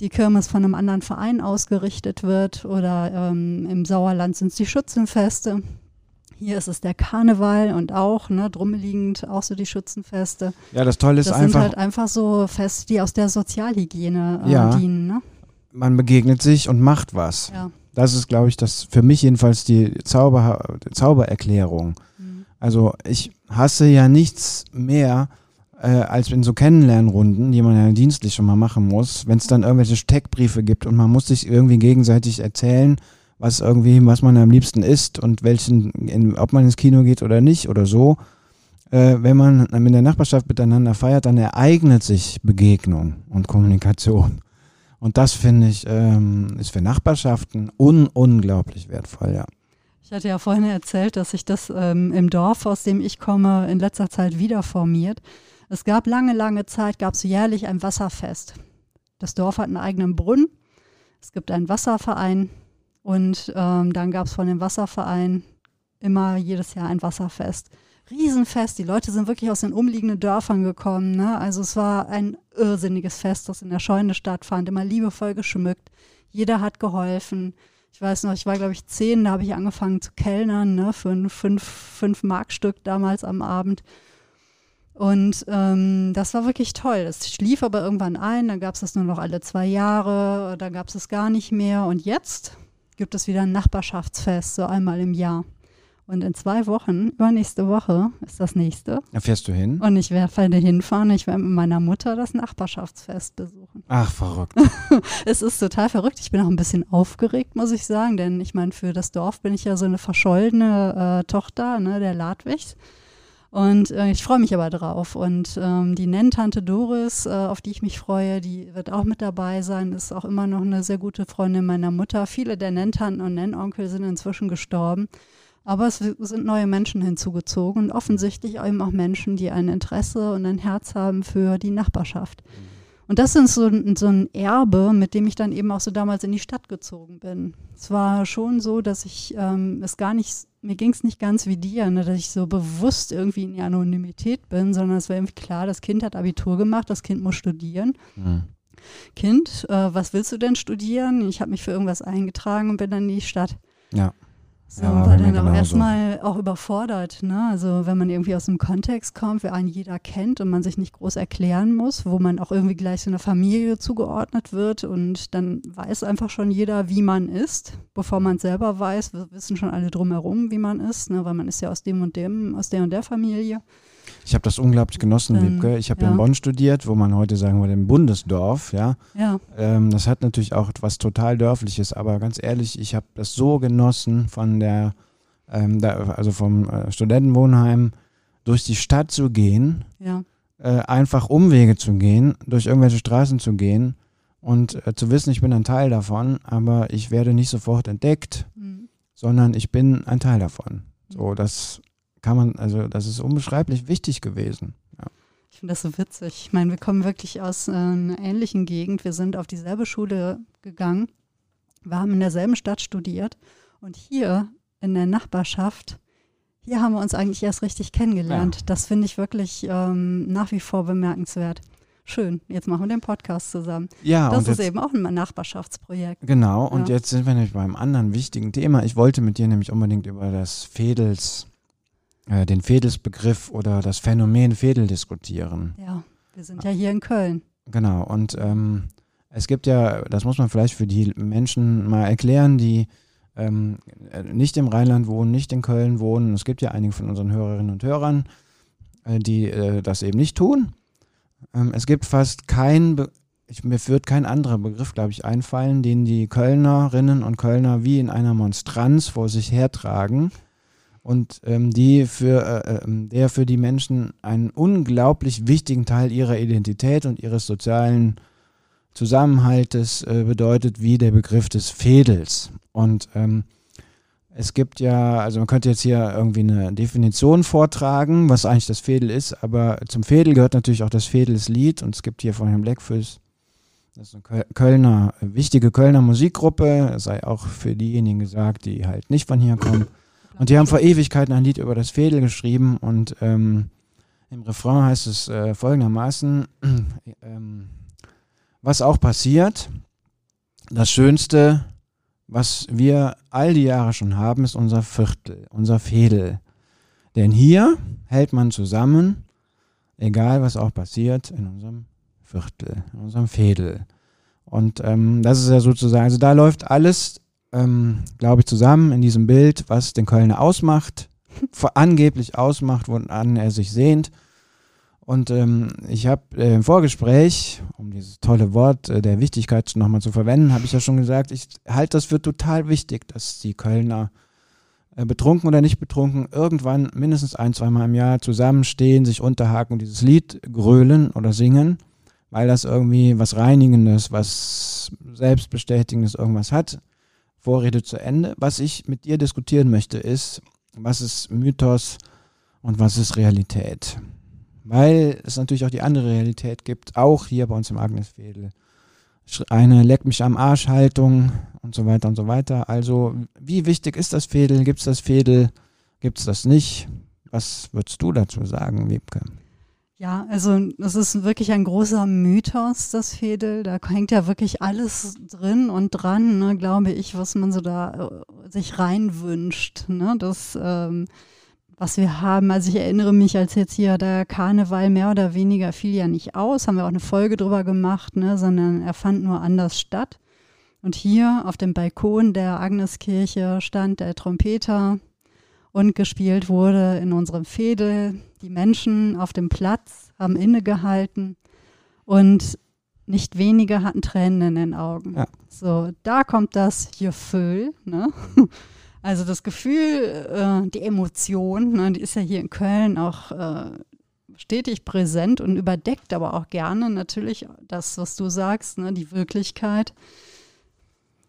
die Kirmes von einem anderen Verein ausgerichtet wird. Oder ähm, im Sauerland sind es die Schützenfeste. Hier ist es der Karneval und auch, ne, drum liegend auch so die Schützenfeste. Ja, das Tolle ist Das sind einfach, halt einfach so Feste, die aus der Sozialhygiene äh, Ja. dienen. Ne? man begegnet sich und macht was. Ja. Das ist, glaube ich, das für mich jedenfalls die Zauber, Zaubererklärung. Mhm. Also ich hasse ja nichts mehr, äh, als in so Kennenlernrunden, die man ja dienstlich schon mal machen muss, wenn es dann irgendwelche Steckbriefe gibt und man muss sich irgendwie gegenseitig erzählen, was irgendwie, was man am liebsten isst und welchen, in, ob man ins Kino geht oder nicht oder so. Äh, wenn man in der Nachbarschaft miteinander feiert, dann ereignet sich Begegnung und Kommunikation. Und das finde ich, ähm, ist für Nachbarschaften un unglaublich wertvoll, ja. Ich hatte ja vorhin erzählt, dass sich das ähm, im Dorf, aus dem ich komme, in letzter Zeit wieder formiert. Es gab lange, lange Zeit, gab es jährlich ein Wasserfest. Das Dorf hat einen eigenen Brunnen. Es gibt einen Wasserverein, und ähm, dann gab es von dem Wasserverein immer jedes Jahr ein Wasserfest. Riesenfest, die Leute sind wirklich aus den umliegenden Dörfern gekommen. Ne? Also es war ein irrsinniges Fest, das in der Scheune stattfand, immer liebevoll geschmückt. Jeder hat geholfen. Ich weiß noch, ich war, glaube ich, zehn, da habe ich angefangen zu kellnern, ne, für ein fünf, fünf Markstück damals am Abend. Und ähm, das war wirklich toll. Es schlief aber irgendwann ein, dann gab es das nur noch alle zwei Jahre, dann gab es es gar nicht mehr. Und jetzt, gibt es wieder ein Nachbarschaftsfest, so einmal im Jahr. Und in zwei Wochen, übernächste Woche, ist das nächste. Da fährst du hin? Und ich werde hinfahren. Ich werde mit meiner Mutter das Nachbarschaftsfest besuchen. Ach, verrückt. <laughs> es ist total verrückt. Ich bin auch ein bisschen aufgeregt, muss ich sagen. Denn ich meine, für das Dorf bin ich ja so eine verschollene äh, Tochter, ne, der Ladwigs. Und äh, ich freue mich aber drauf. Und ähm, die Nenntante Doris, äh, auf die ich mich freue, die wird auch mit dabei sein, ist auch immer noch eine sehr gute Freundin meiner Mutter. Viele der Nenntanten und Nennonkel sind inzwischen gestorben. Aber es sind neue Menschen hinzugezogen und offensichtlich eben auch Menschen, die ein Interesse und ein Herz haben für die Nachbarschaft. Mhm. Und das ist so, so ein Erbe, mit dem ich dann eben auch so damals in die Stadt gezogen bin. Es war schon so, dass ich ähm, es gar nicht, mir ging es nicht ganz wie dir, ne, dass ich so bewusst irgendwie in die Anonymität bin, sondern es war irgendwie klar, das Kind hat Abitur gemacht, das Kind muss studieren. Mhm. Kind, äh, was willst du denn studieren? Ich habe mich für irgendwas eingetragen und bin dann in die Stadt. Ja. So, ja, war dann auch erstmal auch überfordert. Ne? Also wenn man irgendwie aus einem Kontext kommt, wer einen jeder kennt und man sich nicht groß erklären muss, wo man auch irgendwie gleich so einer Familie zugeordnet wird und dann weiß einfach schon jeder, wie man ist, bevor man es selber weiß, wissen schon alle drumherum, wie man ist, ne? weil man ist ja aus dem und dem, aus der und der Familie. Ich habe das unglaublich genossen, ähm, Wiebke. Ich habe ja. in Bonn studiert, wo man heute sagen würde, im Bundesdorf, ja. ja. Ähm, das hat natürlich auch etwas total Dörfliches, aber ganz ehrlich, ich habe das so genossen von der, ähm, da, also vom äh, Studentenwohnheim durch die Stadt zu gehen, ja. äh, einfach Umwege zu gehen, durch irgendwelche Straßen zu gehen und äh, zu wissen, ich bin ein Teil davon, aber ich werde nicht sofort entdeckt, mhm. sondern ich bin ein Teil davon. So, das kann man, also das ist unbeschreiblich wichtig gewesen. Ja. Ich finde das so witzig. Ich meine, wir kommen wirklich aus äh, einer ähnlichen Gegend. Wir sind auf dieselbe Schule gegangen. Wir haben in derselben Stadt studiert. Und hier in der Nachbarschaft, hier haben wir uns eigentlich erst richtig kennengelernt. Ja. Das finde ich wirklich ähm, nach wie vor bemerkenswert. Schön, jetzt machen wir den Podcast zusammen. Ja, das ist jetzt, eben auch ein Nachbarschaftsprojekt. Genau, und ja. jetzt sind wir nämlich beim anderen wichtigen Thema. Ich wollte mit dir nämlich unbedingt über das Fedels äh, den Fedelsbegriff oder das Phänomen Fedel diskutieren. Ja, wir sind ja hier in Köln. Genau, und ähm, es gibt ja, das muss man vielleicht für die Menschen mal erklären, die ähm, nicht im Rheinland wohnen, nicht in Köln wohnen. Es gibt ja einige von unseren Hörerinnen und Hörern, äh, die äh, das eben nicht tun. Ähm, es gibt fast kein, Be ich, mir wird kein anderer Begriff, glaube ich, einfallen, den die Kölnerinnen und Kölner wie in einer Monstranz vor sich hertragen und ähm, die für, äh, ähm, der für die Menschen einen unglaublich wichtigen Teil ihrer Identität und ihres sozialen Zusammenhaltes äh, bedeutet, wie der Begriff des Fädels. Und ähm, es gibt ja, also man könnte jetzt hier irgendwie eine Definition vortragen, was eigentlich das Fädel ist, aber zum Fädel gehört natürlich auch das Fädelslied und es gibt hier von Herrn Blackfuss, das ist eine Kölner, wichtige Kölner Musikgruppe, sei auch für diejenigen gesagt, die halt nicht von hier kommen. Und die haben vor Ewigkeiten ein Lied über das Fädel geschrieben und ähm, im Refrain heißt es äh, folgendermaßen, <clears throat> ähm, was auch passiert, das Schönste, was wir all die Jahre schon haben, ist unser Viertel, unser Fädel. Denn hier hält man zusammen, egal was auch passiert, in unserem Viertel, in unserem Fädel. Und ähm, das ist ja sozusagen, also da läuft alles ähm, glaube ich, zusammen in diesem Bild, was den Kölner ausmacht, <laughs> angeblich ausmacht, woran er sich sehnt. Und ähm, ich habe äh, im Vorgespräch, um dieses tolle Wort äh, der Wichtigkeit nochmal zu verwenden, habe ich ja schon gesagt, ich halte das für total wichtig, dass die Kölner äh, betrunken oder nicht betrunken irgendwann mindestens ein, zweimal im Jahr zusammenstehen, sich unterhaken und dieses Lied grölen oder singen, weil das irgendwie was Reinigendes, was Selbstbestätigendes irgendwas hat. Vorrede zu Ende. Was ich mit dir diskutieren möchte, ist, was ist Mythos und was ist Realität? Weil es natürlich auch die andere Realität gibt, auch hier bei uns im Agnesfädel. Eine Leck mich am Arsch Haltung und so weiter und so weiter. Also, wie wichtig ist das Fädel? Gibt es das Fädel? Gibt es das nicht? Was würdest du dazu sagen, Wiebke? Ja, also das ist wirklich ein großer Mythos, das Fädel. Da hängt ja wirklich alles drin und dran, ne, glaube ich, was man so da äh, sich reinwünscht. Ne? Das ähm, was wir haben. Also ich erinnere mich, als jetzt hier der Karneval mehr oder weniger fiel ja nicht aus, haben wir auch eine Folge drüber gemacht, ne, sondern er fand nur anders statt. Und hier auf dem Balkon der Agneskirche stand der Trompeter und gespielt wurde in unserem Fädel. Die Menschen auf dem Platz haben innegehalten und nicht wenige hatten Tränen in den Augen. Ja. So, da kommt das Gefühl, ne? <laughs> Also das Gefühl, äh, die Emotion, ne, die ist ja hier in Köln auch äh, stetig präsent und überdeckt aber auch gerne natürlich das, was du sagst, ne, die Wirklichkeit.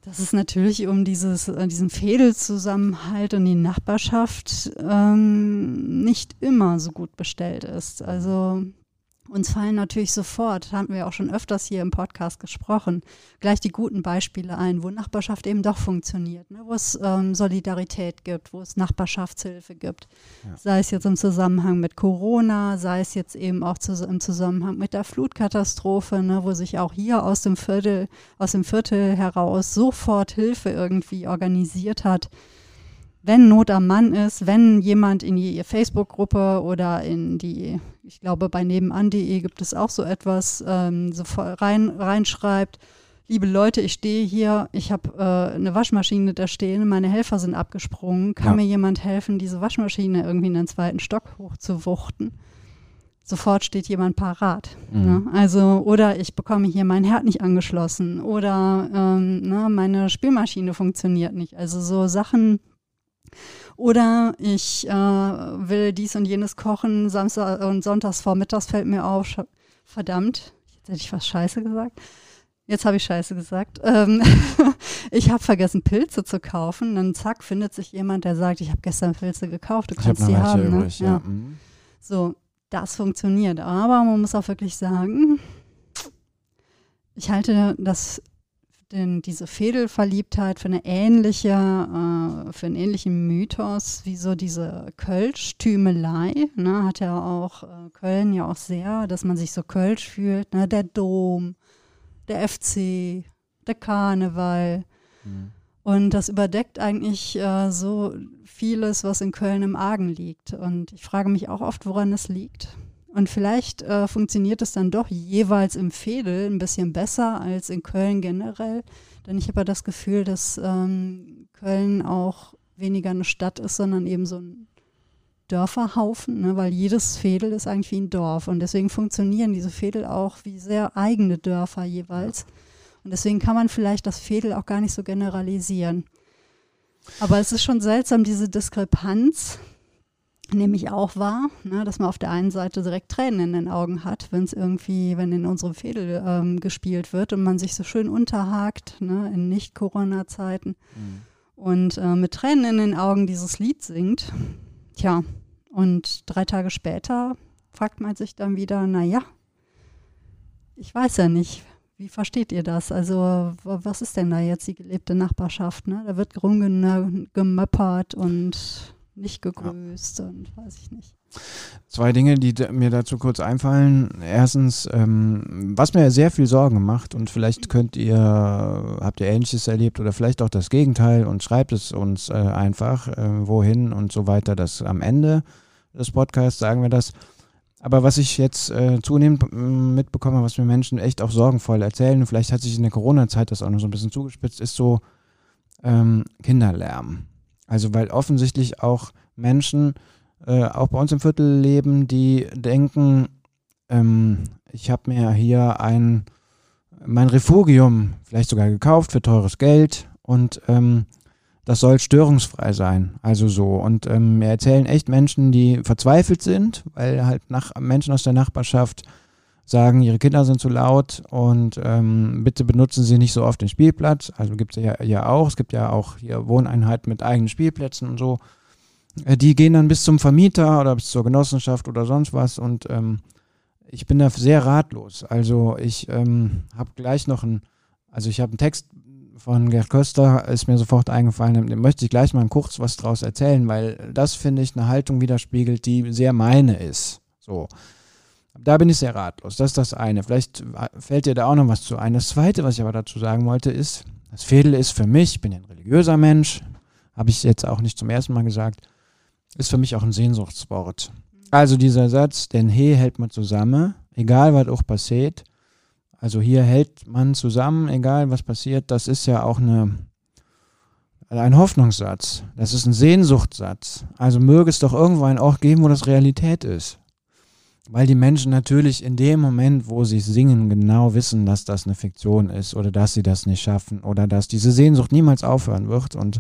Dass es natürlich um dieses, äh, diesen Fädelzusammenhalt und die Nachbarschaft ähm, nicht immer so gut bestellt ist. Also uns fallen natürlich sofort, haben wir auch schon öfters hier im Podcast gesprochen, gleich die guten Beispiele ein, wo Nachbarschaft eben doch funktioniert, ne? wo es ähm, Solidarität gibt, wo es Nachbarschaftshilfe gibt. Ja. Sei es jetzt im Zusammenhang mit Corona, sei es jetzt eben auch zu, im Zusammenhang mit der Flutkatastrophe, ne? wo sich auch hier aus dem Viertel, aus dem Viertel heraus sofort Hilfe irgendwie organisiert hat wenn Not am Mann ist, wenn jemand in die Facebook-Gruppe oder in die, ich glaube bei nebenan.de gibt es auch so etwas, ähm, so rein, reinschreibt, liebe Leute, ich stehe hier, ich habe äh, eine Waschmaschine da stehen, meine Helfer sind abgesprungen, kann ja. mir jemand helfen, diese Waschmaschine irgendwie in den zweiten Stock hochzuwuchten? Sofort steht jemand parat. Mhm. Ne? Also, oder ich bekomme hier mein Herd nicht angeschlossen oder ähm, ne, meine Spülmaschine funktioniert nicht. Also so Sachen, oder ich äh, will dies und jenes kochen, Samstag und Sonntags vormittags fällt mir auf, verdammt, jetzt hätte ich was Scheiße gesagt. Jetzt habe ich Scheiße gesagt. Ähm, <laughs> ich habe vergessen, Pilze zu kaufen. Dann zack, findet sich jemand, der sagt, ich habe gestern Pilze gekauft, du kannst die haben. Ne? Übrig, ja. Ja. Mhm. So, das funktioniert. Aber man muss auch wirklich sagen, ich halte das denn diese Fädelverliebtheit für eine ähnliche, äh, für einen ähnlichen Mythos wie so diese Kölsch-Tümelei, ne, hat ja auch äh, Köln ja auch sehr, dass man sich so Kölsch fühlt, ne, der Dom, der FC, der Karneval. Mhm. Und das überdeckt eigentlich äh, so vieles, was in Köln im Argen liegt. Und ich frage mich auch oft, woran es liegt. Und vielleicht äh, funktioniert es dann doch jeweils im Fädel ein bisschen besser als in Köln generell. Denn ich habe ja das Gefühl, dass ähm, Köln auch weniger eine Stadt ist, sondern eben so ein Dörferhaufen, ne? weil jedes Fädel ist eigentlich wie ein Dorf. Und deswegen funktionieren diese Fädel auch wie sehr eigene Dörfer jeweils. Und deswegen kann man vielleicht das Fädel auch gar nicht so generalisieren. Aber es ist schon seltsam, diese Diskrepanz nehme ich auch wahr, ne, dass man auf der einen Seite direkt Tränen in den Augen hat, wenn es irgendwie, wenn in unserem Fädel ähm, gespielt wird und man sich so schön unterhakt, ne, in Nicht-Corona-Zeiten mhm. und äh, mit Tränen in den Augen dieses Lied singt. Tja, und drei Tage später fragt man sich dann wieder, naja, ich weiß ja nicht, wie versteht ihr das? Also, was ist denn da jetzt die gelebte Nachbarschaft? Ne? Da wird rumgemöppert und nicht gegrüßt ja. und weiß ich nicht. Zwei Dinge, die mir dazu kurz einfallen. Erstens, ähm, was mir sehr viel Sorgen macht und vielleicht könnt ihr, habt ihr Ähnliches erlebt oder vielleicht auch das Gegenteil und schreibt es uns äh, einfach, äh, wohin und so weiter. Das am Ende des Podcasts sagen wir das. Aber was ich jetzt äh, zunehmend mitbekomme, was mir Menschen echt auch sorgenvoll erzählen, vielleicht hat sich in der Corona-Zeit das auch noch so ein bisschen zugespitzt, ist so, ähm, Kinderlärm. Also weil offensichtlich auch Menschen äh, auch bei uns im Viertel leben, die denken, ähm, ich habe mir hier ein mein Refugium vielleicht sogar gekauft für teures Geld und ähm, das soll störungsfrei sein. Also so. Und ähm, mir erzählen echt Menschen, die verzweifelt sind, weil halt nach, Menschen aus der Nachbarschaft sagen, ihre Kinder sind zu laut und ähm, bitte benutzen sie nicht so oft den Spielplatz. Also gibt es ja, ja auch. Es gibt ja auch hier Wohneinheiten mit eigenen Spielplätzen und so. Äh, die gehen dann bis zum Vermieter oder bis zur Genossenschaft oder sonst was und ähm, ich bin da sehr ratlos. Also ich ähm, habe gleich noch einen, also ich habe einen Text von Gerd Köster, ist mir sofort eingefallen, dem möchte ich gleich mal kurz was draus erzählen, weil das, finde ich, eine Haltung widerspiegelt, die sehr meine ist. So. Da bin ich sehr ratlos. Das ist das eine. Vielleicht fällt dir da auch noch was zu ein. Das zweite, was ich aber dazu sagen wollte, ist, das Fädel ist für mich, ich bin ja ein religiöser Mensch, habe ich jetzt auch nicht zum ersten Mal gesagt, ist für mich auch ein Sehnsuchtswort. Also dieser Satz, denn he hält man zusammen, egal was auch passiert. Also hier hält man zusammen, egal was passiert. Das ist ja auch eine, ein Hoffnungssatz. Das ist ein Sehnsuchtssatz. Also möge es doch irgendwo einen Ort geben, wo das Realität ist. Weil die Menschen natürlich in dem Moment, wo sie singen, genau wissen, dass das eine Fiktion ist oder dass sie das nicht schaffen oder dass diese Sehnsucht niemals aufhören wird. Und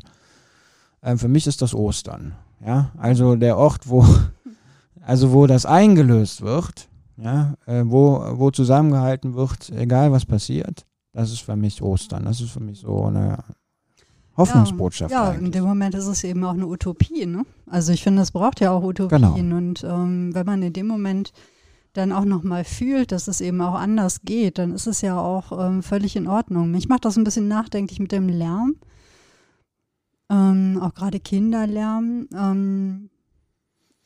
äh, für mich ist das Ostern. Ja, also der Ort, wo <laughs> also wo das eingelöst wird, ja, äh, wo, wo zusammengehalten wird, egal was passiert, das ist für mich Ostern. Das ist für mich so eine Hoffnungsbotschaft. Ja, ja in dem Moment ist es eben auch eine Utopie. Ne? Also ich finde, es braucht ja auch Utopien. Genau. Und ähm, wenn man in dem Moment dann auch nochmal fühlt, dass es eben auch anders geht, dann ist es ja auch ähm, völlig in Ordnung. Mich macht das ein bisschen nachdenklich mit dem Lärm. Ähm, auch gerade Kinderlärm. Ähm,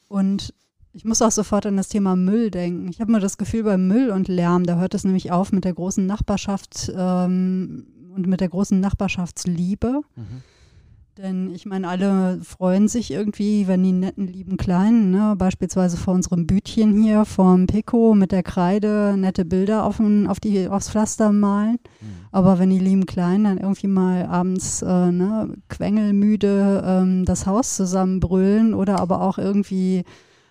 und ich muss auch sofort an das Thema Müll denken. Ich habe mir das Gefühl, bei Müll und Lärm, da hört es nämlich auf mit der großen Nachbarschaft ähm, und mit der großen Nachbarschaftsliebe. Mhm. Denn ich meine, alle freuen sich irgendwie, wenn die netten, lieben Kleinen, ne, beispielsweise vor unserem Bütchen hier, vorm Pico mit der Kreide nette Bilder auf, auf die, aufs Pflaster malen. Mhm. Aber wenn die lieben Kleinen dann irgendwie mal abends äh, ne, quengelmüde ähm, das Haus zusammenbrüllen oder aber auch irgendwie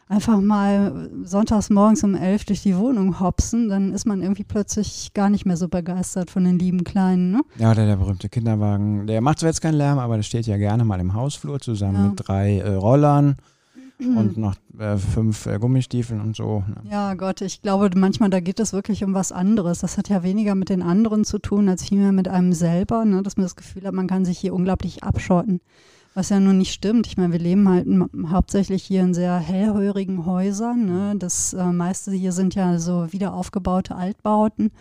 einfach mal sonntags morgens um elf durch die Wohnung hopsen, dann ist man irgendwie plötzlich gar nicht mehr so begeistert von den lieben Kleinen. Ne? Ja, oder der berühmte Kinderwagen. Der macht zwar jetzt keinen Lärm, aber der steht ja gerne mal im Hausflur zusammen ja. mit drei äh, Rollern <clears throat> und noch äh, fünf äh, Gummistiefeln und so. Ne? Ja, Gott, ich glaube manchmal, da geht es wirklich um was anderes. Das hat ja weniger mit den anderen zu tun, als vielmehr mit einem selber, ne? dass man das Gefühl hat, man kann sich hier unglaublich abschotten. Was ja nun nicht stimmt. Ich meine, wir leben halt hauptsächlich hier in sehr hellhörigen Häusern. Ne? Das äh, meiste hier sind ja so wieder aufgebaute Altbauten,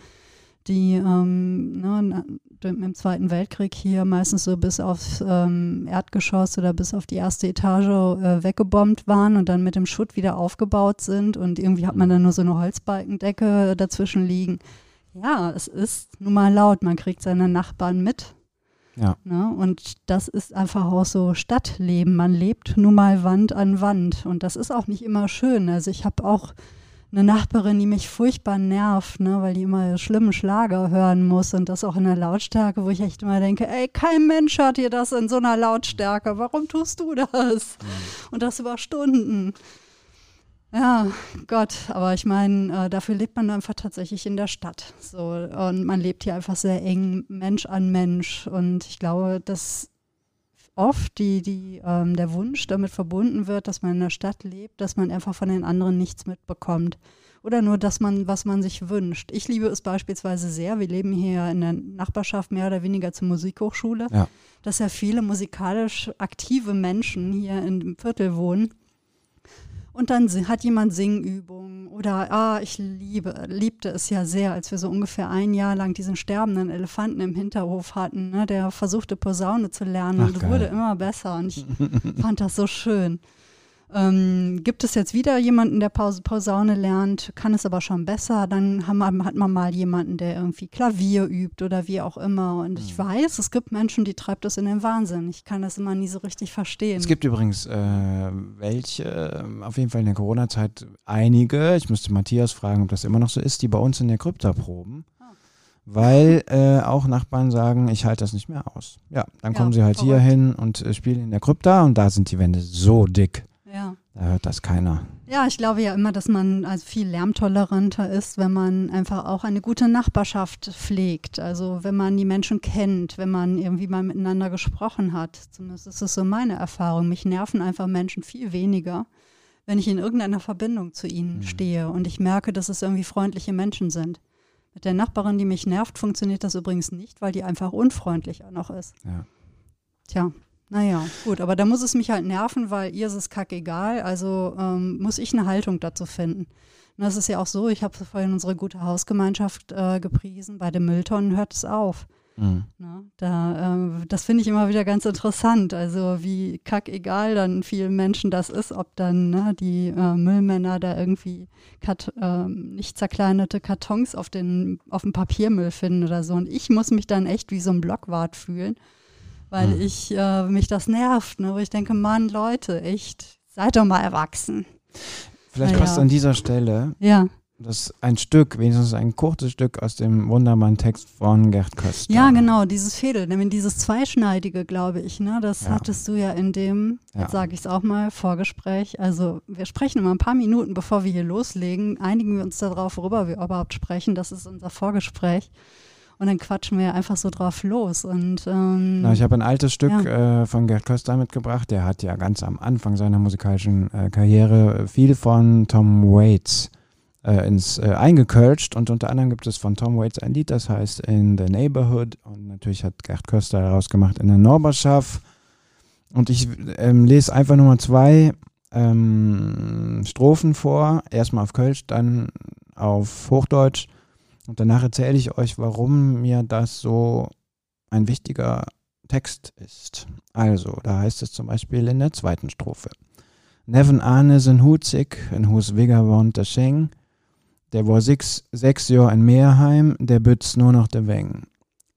die ähm, ne, im Zweiten Weltkrieg hier meistens so bis aufs ähm, Erdgeschoss oder bis auf die erste Etage äh, weggebombt waren und dann mit dem Schutt wieder aufgebaut sind. Und irgendwie hat man dann nur so eine Holzbalkendecke dazwischen liegen. Ja, es ist nun mal laut. Man kriegt seine Nachbarn mit. Ja. Ne? Und das ist einfach auch so Stadtleben. Man lebt nun mal Wand an Wand. Und das ist auch nicht immer schön. Also ich habe auch eine Nachbarin, die mich furchtbar nervt, ne, weil die immer schlimmen Schlager hören muss und das auch in der Lautstärke, wo ich echt immer denke, ey, kein Mensch hört dir das in so einer Lautstärke, warum tust du das? Mhm. Und das über Stunden. Ja, Gott, aber ich meine, äh, dafür lebt man einfach tatsächlich in der Stadt. So, und man lebt hier einfach sehr eng Mensch an Mensch. Und ich glaube, dass oft die, die, ähm, der Wunsch damit verbunden wird, dass man in der Stadt lebt, dass man einfach von den anderen nichts mitbekommt. Oder nur, dass man, was man sich wünscht. Ich liebe es beispielsweise sehr. Wir leben hier in der Nachbarschaft mehr oder weniger zur Musikhochschule, ja. dass ja viele musikalisch aktive Menschen hier im Viertel wohnen und dann hat jemand Singübungen oder, ah, ich liebe, liebte es ja sehr, als wir so ungefähr ein Jahr lang diesen sterbenden Elefanten im Hinterhof hatten, ne, der versuchte Posaune zu lernen Ach, und geil. wurde immer besser und ich fand das so schön. Ähm, gibt es jetzt wieder jemanden, der Posaune lernt, kann es aber schon besser, dann wir, hat man mal jemanden, der irgendwie Klavier übt oder wie auch immer. Und ich mhm. weiß, es gibt Menschen, die treibt das in den Wahnsinn. Ich kann das immer nie so richtig verstehen. Es gibt übrigens äh, welche, äh, auf jeden Fall in der Corona-Zeit einige, ich müsste Matthias fragen, ob das immer noch so ist, die bei uns in der Krypta proben weil äh, auch Nachbarn sagen, ich halte das nicht mehr aus. Ja, dann Ja, kommen sie halt verrückt. hier hin und äh, spielen in der Krypta und da sind die Wände so dick. Ja. Da hört das keiner. Ja, ich glaube ja immer, dass man also viel lärmtoleranter ist, wenn man einfach auch eine gute Nachbarschaft pflegt. Also wenn man die Menschen kennt, wenn man irgendwie mal miteinander gesprochen hat. Zumindest ist es so meine Erfahrung. Mich nerven einfach Menschen viel weniger, wenn ich in irgendeiner Verbindung zu ihnen Mhm. stehe und ich merke, dass es irgendwie freundliche Menschen sind. Mit der Nachbarin, die mich nervt, funktioniert das übrigens nicht, weil die einfach unfreundlich auch noch ist. Ja. Tja, naja, gut, aber da muss es mich halt nerven, weil ihr ist es kackegal, also ähm, muss ich eine Haltung dazu finden. Und das ist ja auch so, ich habe vorhin unsere gute Hausgemeinschaft äh, gepriesen, bei den Mülltonnen hört es auf. Mhm. Ne? Da, ähm, das finde ich immer wieder ganz interessant, also wie kackegal dann vielen Menschen das ist, ob dann ne, die äh, Müllmänner da irgendwie Kat ähm, nicht zerkleinerte Kartons auf, den, auf dem Papiermüll finden oder so. Und ich muss mich dann echt wie so ein Blockwart fühlen, weil Hm. ich äh, mich das nervt, ne? wo ich denke, Mann, Leute, echt, seid doch mal erwachsen. Vielleicht Na passt ja. an dieser Stelle Ja, das ein Stück, wenigstens ein kurzes Stück aus dem wunderbaren Text von Gerd Köster. ja, genau, dieses Fädel, nämlich dieses Zweischneidige, glaube ich, ne? das Ja. hattest du ja in dem, Ja. jetzt sage ich es auch mal, Vorgespräch. Also wir sprechen immer ein paar Minuten, bevor wir hier loslegen, einigen wir uns darauf, worüber wir überhaupt sprechen. Das ist unser Vorgespräch. Und dann quatschen wir einfach so drauf los. Und ähm, Na, ich habe ein altes Stück äh, von Gerd Köster mitgebracht. Der hat ja ganz am Anfang seiner musikalischen äh, Karriere viel von Tom Waits äh, ins äh, eingekölscht und unter anderem gibt es von Tom Waits ein Lied, das heißt In the Neighborhood und natürlich hat Gerd Köster daraus gemacht in der Norberschaft. Und ich ähm, lese einfach nur mal zwei ähm, Strophen vor, erstmal auf Kölsch, dann auf Hochdeutsch und danach erzähle ich euch, warum mir das so ein wichtiger Text ist. Also, da heißt es zum Beispiel in der zweiten Strophe. Neven Arne sind hutzig, in hus wohnt der Scheng. Der war sechs, sechs Jahr in Meerheim, der bützt nur noch der Weng.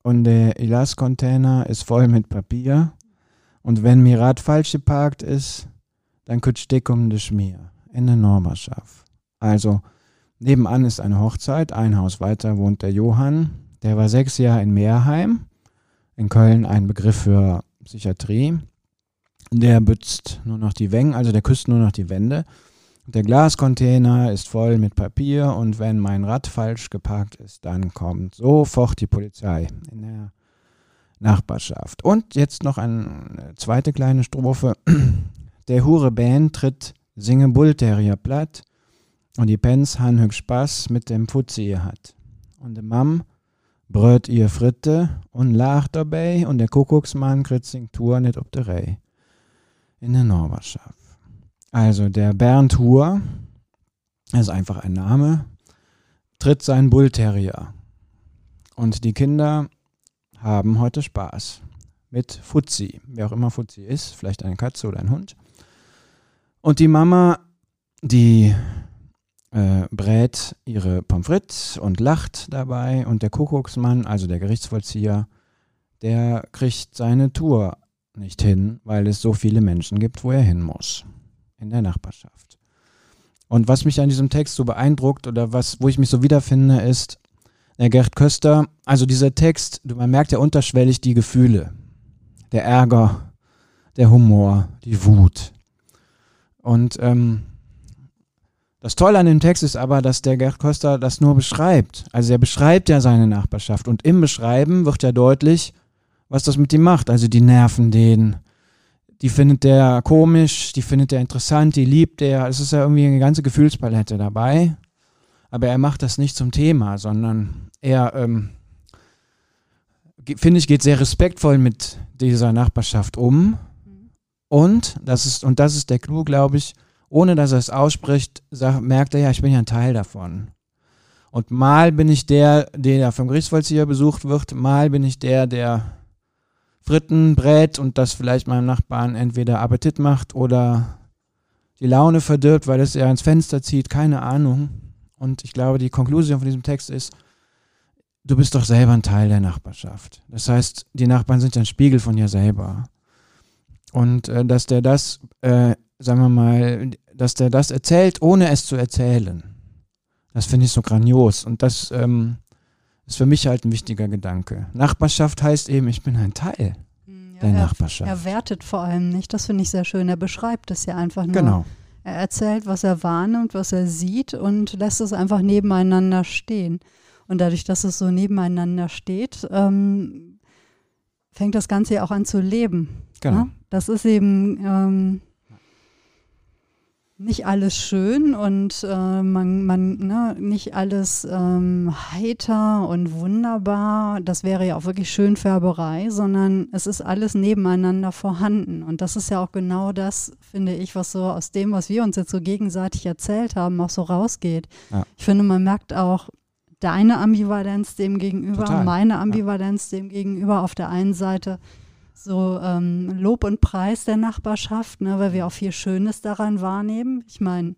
Und der Ilas-Container ist voll mit Papier. Und wenn mir Rad falsch geparkt ist, dann kütt stick um de Schmier in der Norberschaft. Also, nebenan ist eine Hochzeit, ein Haus weiter wohnt der Johann. Der war sechs Jahre in Meerheim, in Köln ein Begriff für Psychiatrie. Der bützt nur noch die Wänge, also der küsst nur noch die Wände. Der Glascontainer ist voll mit Papier und wenn mein Rad falsch geparkt ist, dann kommt sofort die Polizei in der Nachbarschaft. Und jetzt noch eine zweite kleine Strophe. <clears throat> Der Hure Band tritt Singe Bullterrier platt und die Pens han hüg Spaß mit dem Fuzzi ihr hat. Und de Mam bröt ihr Fritte und lacht dabei und der Kuckucksmann kriegt sing Tour nicht ob der Rei. In der Norberschaft. Also der Bernd Huhr, ist einfach ein Name, tritt seinen Bullterrier. Und die Kinder haben heute Spaß mit Fuzzi, wer auch immer Fuzzi ist, vielleicht eine Katze oder ein Hund. Und die Mama, die äh, brät ihre Pommes frites und lacht dabei und der Kuckucksmann, also der Gerichtsvollzieher, der kriegt seine Tour nicht hin, weil es so viele Menschen gibt, wo er hin muss in der Nachbarschaft. Und was mich an diesem Text so beeindruckt oder was, wo ich mich so wiederfinde, ist der Gerd Köster, also dieser Text, man merkt ja unterschwellig die Gefühle, der Ärger, der Humor, die Wut. Und ähm, das Tolle an dem Text ist aber, dass der Gerd Köster das nur beschreibt. Also er beschreibt ja seine Nachbarschaft und im Beschreiben wird ja deutlich, was das mit ihm macht. Also die nerven den, die findet der komisch, die findet er interessant, die liebt er. Es ist ja irgendwie eine ganze Gefühlspalette dabei. Aber er macht das nicht zum Thema, sondern er, ähm, finde ich, geht sehr respektvoll mit dieser Nachbarschaft um. Und das ist, und das ist der Clou, glaube ich, ohne dass er es ausspricht, sagt, merkt er ja, ich bin ja ein Teil davon. Und mal bin ich der, der vom Gerichtsvollzieher besucht wird, mal bin ich der, der Fritten brät und das vielleicht meinem Nachbarn entweder Appetit macht oder die Laune verdirbt, weil es er ins Fenster zieht, keine Ahnung. Und ich glaube, die Konklusion von diesem Text ist, du bist doch selber ein Teil der Nachbarschaft. Das heißt, die Nachbarn sind ja ein Spiegel von dir selber. Und äh, dass der das, äh, sagen wir mal, dass der das erzählt, ohne es zu erzählen, das finde ich so grandios. Und das ähm, ist für mich halt ein wichtiger Gedanke. Nachbarschaft heißt eben, ich bin ein Teil Hm, Ja, der er, Nachbarschaft. er wertet vor allem nicht. Das finde ich sehr schön. Er beschreibt es ja einfach nur. genau. Er erzählt, was er wahrnimmt, was er sieht und lässt es einfach nebeneinander stehen. Und dadurch, dass es so nebeneinander steht, ähm, fängt das Ganze ja auch an zu leben. Genau. Ne? Das ist eben ähm, nicht alles schön und äh, man, man ne, nicht alles ähm, heiter und wunderbar. Das wäre ja auch wirklich Schönfärberei, sondern es ist alles nebeneinander vorhanden. Und das ist ja auch genau das, finde ich, was so aus dem, was wir uns jetzt so gegenseitig erzählt haben, auch so rausgeht. Ja. Ich finde, man merkt auch deine Ambivalenz dem gegenüber, Total. meine Ambivalenz dem gegenüber auf der einen Seite so ähm, Lob und Preis der Nachbarschaft, ne, weil wir auch viel Schönes daran wahrnehmen. Ich meine,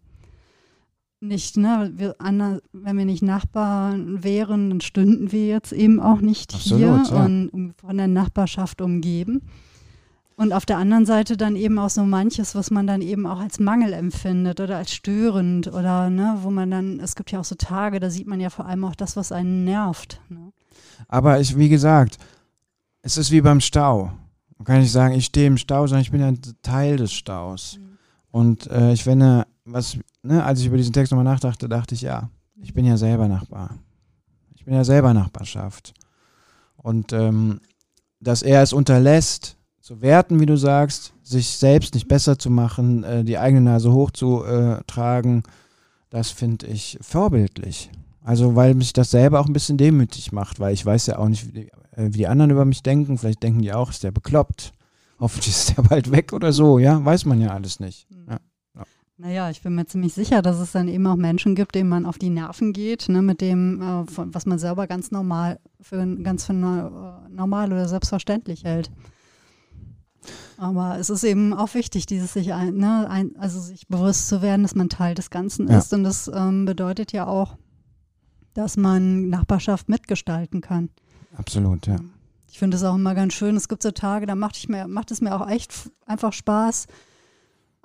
nicht, ne, wir, ander, wenn wir nicht Nachbarn wären, dann stünden wir jetzt eben auch nicht Absolut, hier ja. und von der Nachbarschaft umgeben. Und auf der anderen Seite dann eben auch so manches, was man dann eben auch als Mangel empfindet oder als störend oder ne, wo man dann, es gibt ja auch so Tage, da sieht man ja vor allem auch das, was einen nervt. Ne? Aber ich, wie gesagt, es ist wie beim Stau. Man kann nicht sagen, ich stehe im Stau, sondern ich bin ein Teil des Staus. Und äh, ich finde, was, ne, als ich über diesen Text nochmal nachdachte, dachte ich, ja, ich bin ja selber Nachbar. Ich bin ja selber Nachbarschaft. Und ähm, dass er es unterlässt, zu werten, wie du sagst, sich selbst nicht besser zu machen, äh, die eigene Nase hochzutragen, das finde ich vorbildlich. Also, weil mich das selber auch ein bisschen demütig macht, weil ich weiß ja auch nicht, wie die, äh, wie die anderen über mich denken. Vielleicht denken die auch, ist der bekloppt. Hoffentlich ist der <laughs> bald weg oder so, ja, weiß man ja alles nicht. Ja. Naja, ich bin mir ziemlich sicher, dass es dann eben auch Menschen gibt, denen man auf die Nerven geht, ne, mit dem, äh, von, was man selber ganz normal für ganz für äh, normal oder selbstverständlich hält. Aber es ist eben auch wichtig, dieses sich ein, ne, ein, also sich bewusst zu werden, dass man Teil des Ganzen Ja. ist. Und das ähm, bedeutet ja auch, dass man Nachbarschaft mitgestalten kann. Absolut, ja. Ich finde es auch immer ganz schön. Es gibt so Tage, da macht, ich mir, macht es mir auch echt einfach Spaß,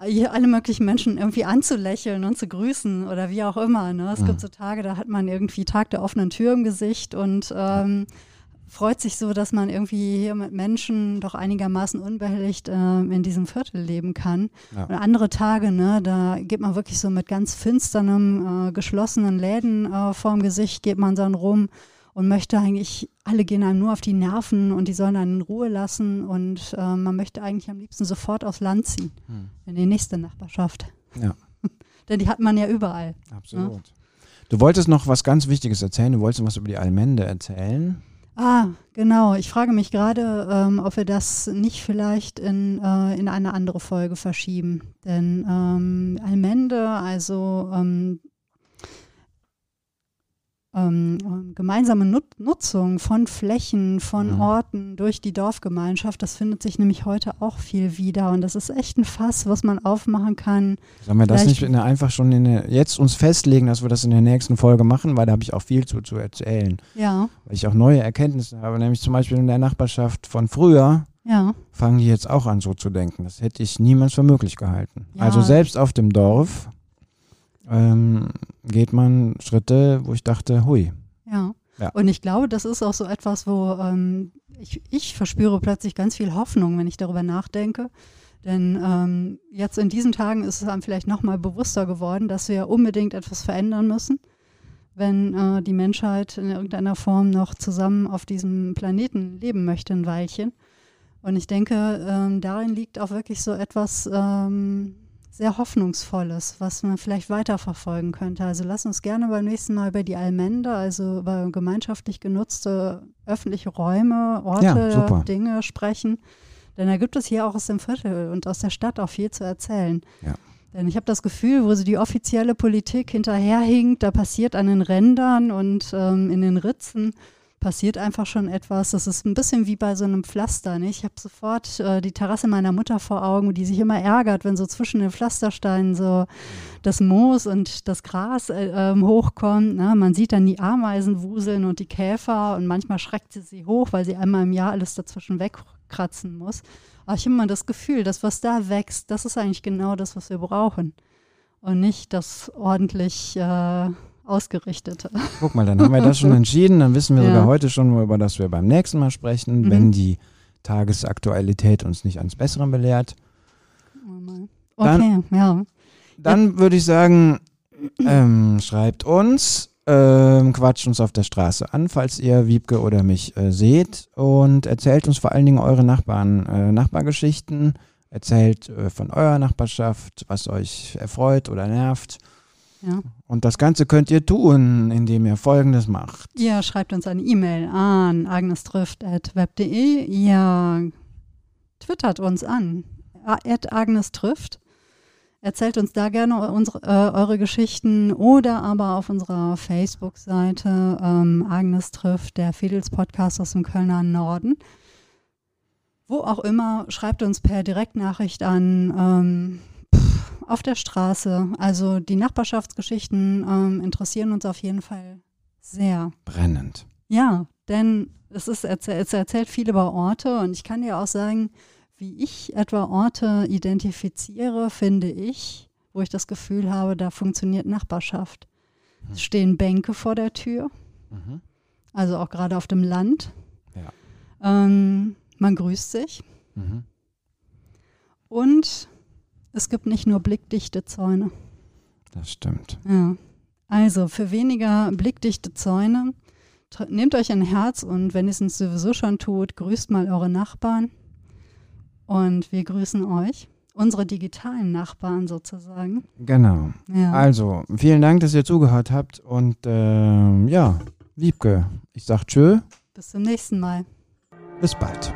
hier alle möglichen Menschen irgendwie anzulächeln und zu grüßen oder wie auch immer. Ne? Es Mhm. gibt so Tage, da hat man irgendwie Tag der offenen Tür im Gesicht und ähm, freut sich so, dass man irgendwie hier mit Menschen doch einigermaßen unbehelligt ähm, in diesem Viertel leben kann. Ja. Und andere Tage, ne, da geht man wirklich so mit ganz finsternem, äh, geschlossenen Läden äh, vorm Gesicht, geht man dann rum und möchte eigentlich, alle gehen einem nur auf die Nerven und die sollen einen in Ruhe lassen und äh, man möchte eigentlich am liebsten sofort aufs Land ziehen, Hm. in die nächste Nachbarschaft. Ja. <laughs> Denn die hat man ja überall. Absolut. Du wolltest noch was ganz Wichtiges erzählen. Du wolltest was über die Allmende erzählen. Ah, genau. Ich frage mich gerade, ähm, ob wir das nicht vielleicht in, äh, in eine andere Folge verschieben. Denn ähm, Allmende, also ähm, ähm, ähm, gemeinsame Nut Nutzung von Flächen, von Mhm. Orten durch die Dorfgemeinschaft, das findet sich nämlich heute auch viel wieder. Und das ist echt ein Fass, was man aufmachen kann. Sollen wir das nicht in der, einfach schon in der, jetzt uns festlegen, dass wir das in der nächsten Folge machen, weil da habe ich auch viel zu, zu erzählen. Ja, Weil ich auch neue Erkenntnisse habe, nämlich zum Beispiel in der Nachbarschaft von früher ja. fangen die jetzt auch an so zu denken. Das hätte ich niemals für möglich gehalten. Ja. Also selbst auf dem Dorf ähm, geht man Schritte, wo ich dachte, hui. Ja. Ja. Und ich glaube, das ist auch so etwas, wo ähm, ich, ich verspüre plötzlich ganz viel Hoffnung, wenn ich darüber nachdenke. Denn ähm, jetzt in diesen Tagen ist es einem vielleicht nochmal bewusster geworden, dass wir unbedingt etwas verändern müssen, wenn äh, die Menschheit in irgendeiner Form noch zusammen auf diesem Planeten leben möchte, ein Weilchen. Und ich denke, ähm, darin liegt auch wirklich so etwas ähm, sehr Hoffnungsvolles, was man vielleicht weiterverfolgen könnte. Also lass uns gerne beim nächsten Mal über die Allmende, also über gemeinschaftlich genutzte öffentliche Räume, Orte, Ja. Dinge sprechen. Denn da gibt es hier auch aus dem Viertel und aus der Stadt auch viel zu erzählen. Ja. Denn ich habe das Gefühl, wo so die offizielle Politik hinterherhinkt, da passiert an den Rändern und ähm, in den Ritzen passiert einfach schon etwas. Das ist ein bisschen wie bei so einem Pflaster. Nicht? Ich habe sofort äh, die Terrasse meiner Mutter vor Augen, die sich immer ärgert, wenn so zwischen den Pflastersteinen so das Moos und das Gras äh, ähm, hochkommt. Ne? Man sieht dann die Ameisen wuseln und die Käfer und manchmal schreckt sie sie hoch, weil sie einmal im Jahr alles dazwischen wegkratzen muss. Aber ich habe immer das Gefühl, das, was da wächst, das ist eigentlich genau das, was wir brauchen. Und nicht das ordentlich äh, Ausgerichtete. Guck mal, dann haben wir das schon <laughs> entschieden. Dann wissen wir Ja. sogar heute schon, über das wir beim nächsten Mal sprechen, Mhm. wenn die Tagesaktualität uns nicht ans Bessere belehrt. Okay, Dann- ja. Dann würde ich sagen, ähm, schreibt uns, ähm, quatscht uns auf der Straße an, falls ihr Wiebke oder mich äh, seht und erzählt uns vor allen Dingen eure Nachbarn, äh, Nachbargeschichten. Erzählt äh, von eurer Nachbarschaft, was euch erfreut oder nervt. Ja. Und das Ganze könnt ihr tun, indem ihr Folgendes macht. Ihr schreibt uns eine E-Mail an agnestrifft.web.de. Ihr twittert uns an, at agnestrifft. Erzählt uns da gerne unsere, äh, eure Geschichten oder aber auf unserer Facebook-Seite ähm, Agnes trifft, der Fedels Podcast aus dem Kölner Norden. Wo auch immer, schreibt uns per Direktnachricht an, ähm, auf der Straße. Also die Nachbarschaftsgeschichten ähm, interessieren uns auf jeden Fall sehr. Brennend. Ja, denn es, ist, es erzählt viel über Orte und ich kann dir auch sagen, wie ich etwa Orte identifiziere, finde ich, wo ich das Gefühl habe, da funktioniert Nachbarschaft. Es stehen Bänke vor der Tür, Mhm. also auch gerade auf dem Land. Ja. Ähm, man grüßt sich Mhm. und es gibt nicht nur blickdichte Zäune. Das stimmt. Ja. Also für weniger blickdichte Zäune, nehmt euch ein Herz und wenn ihr es sowieso schon tut, grüßt mal eure Nachbarn. Und wir grüßen euch, unsere digitalen Nachbarn sozusagen. Genau. Ja. Also, vielen Dank, dass ihr zugehört habt. Und ähm, ja, Wiebke, ich sag tschö, Bis zum nächsten Mal. bis bald.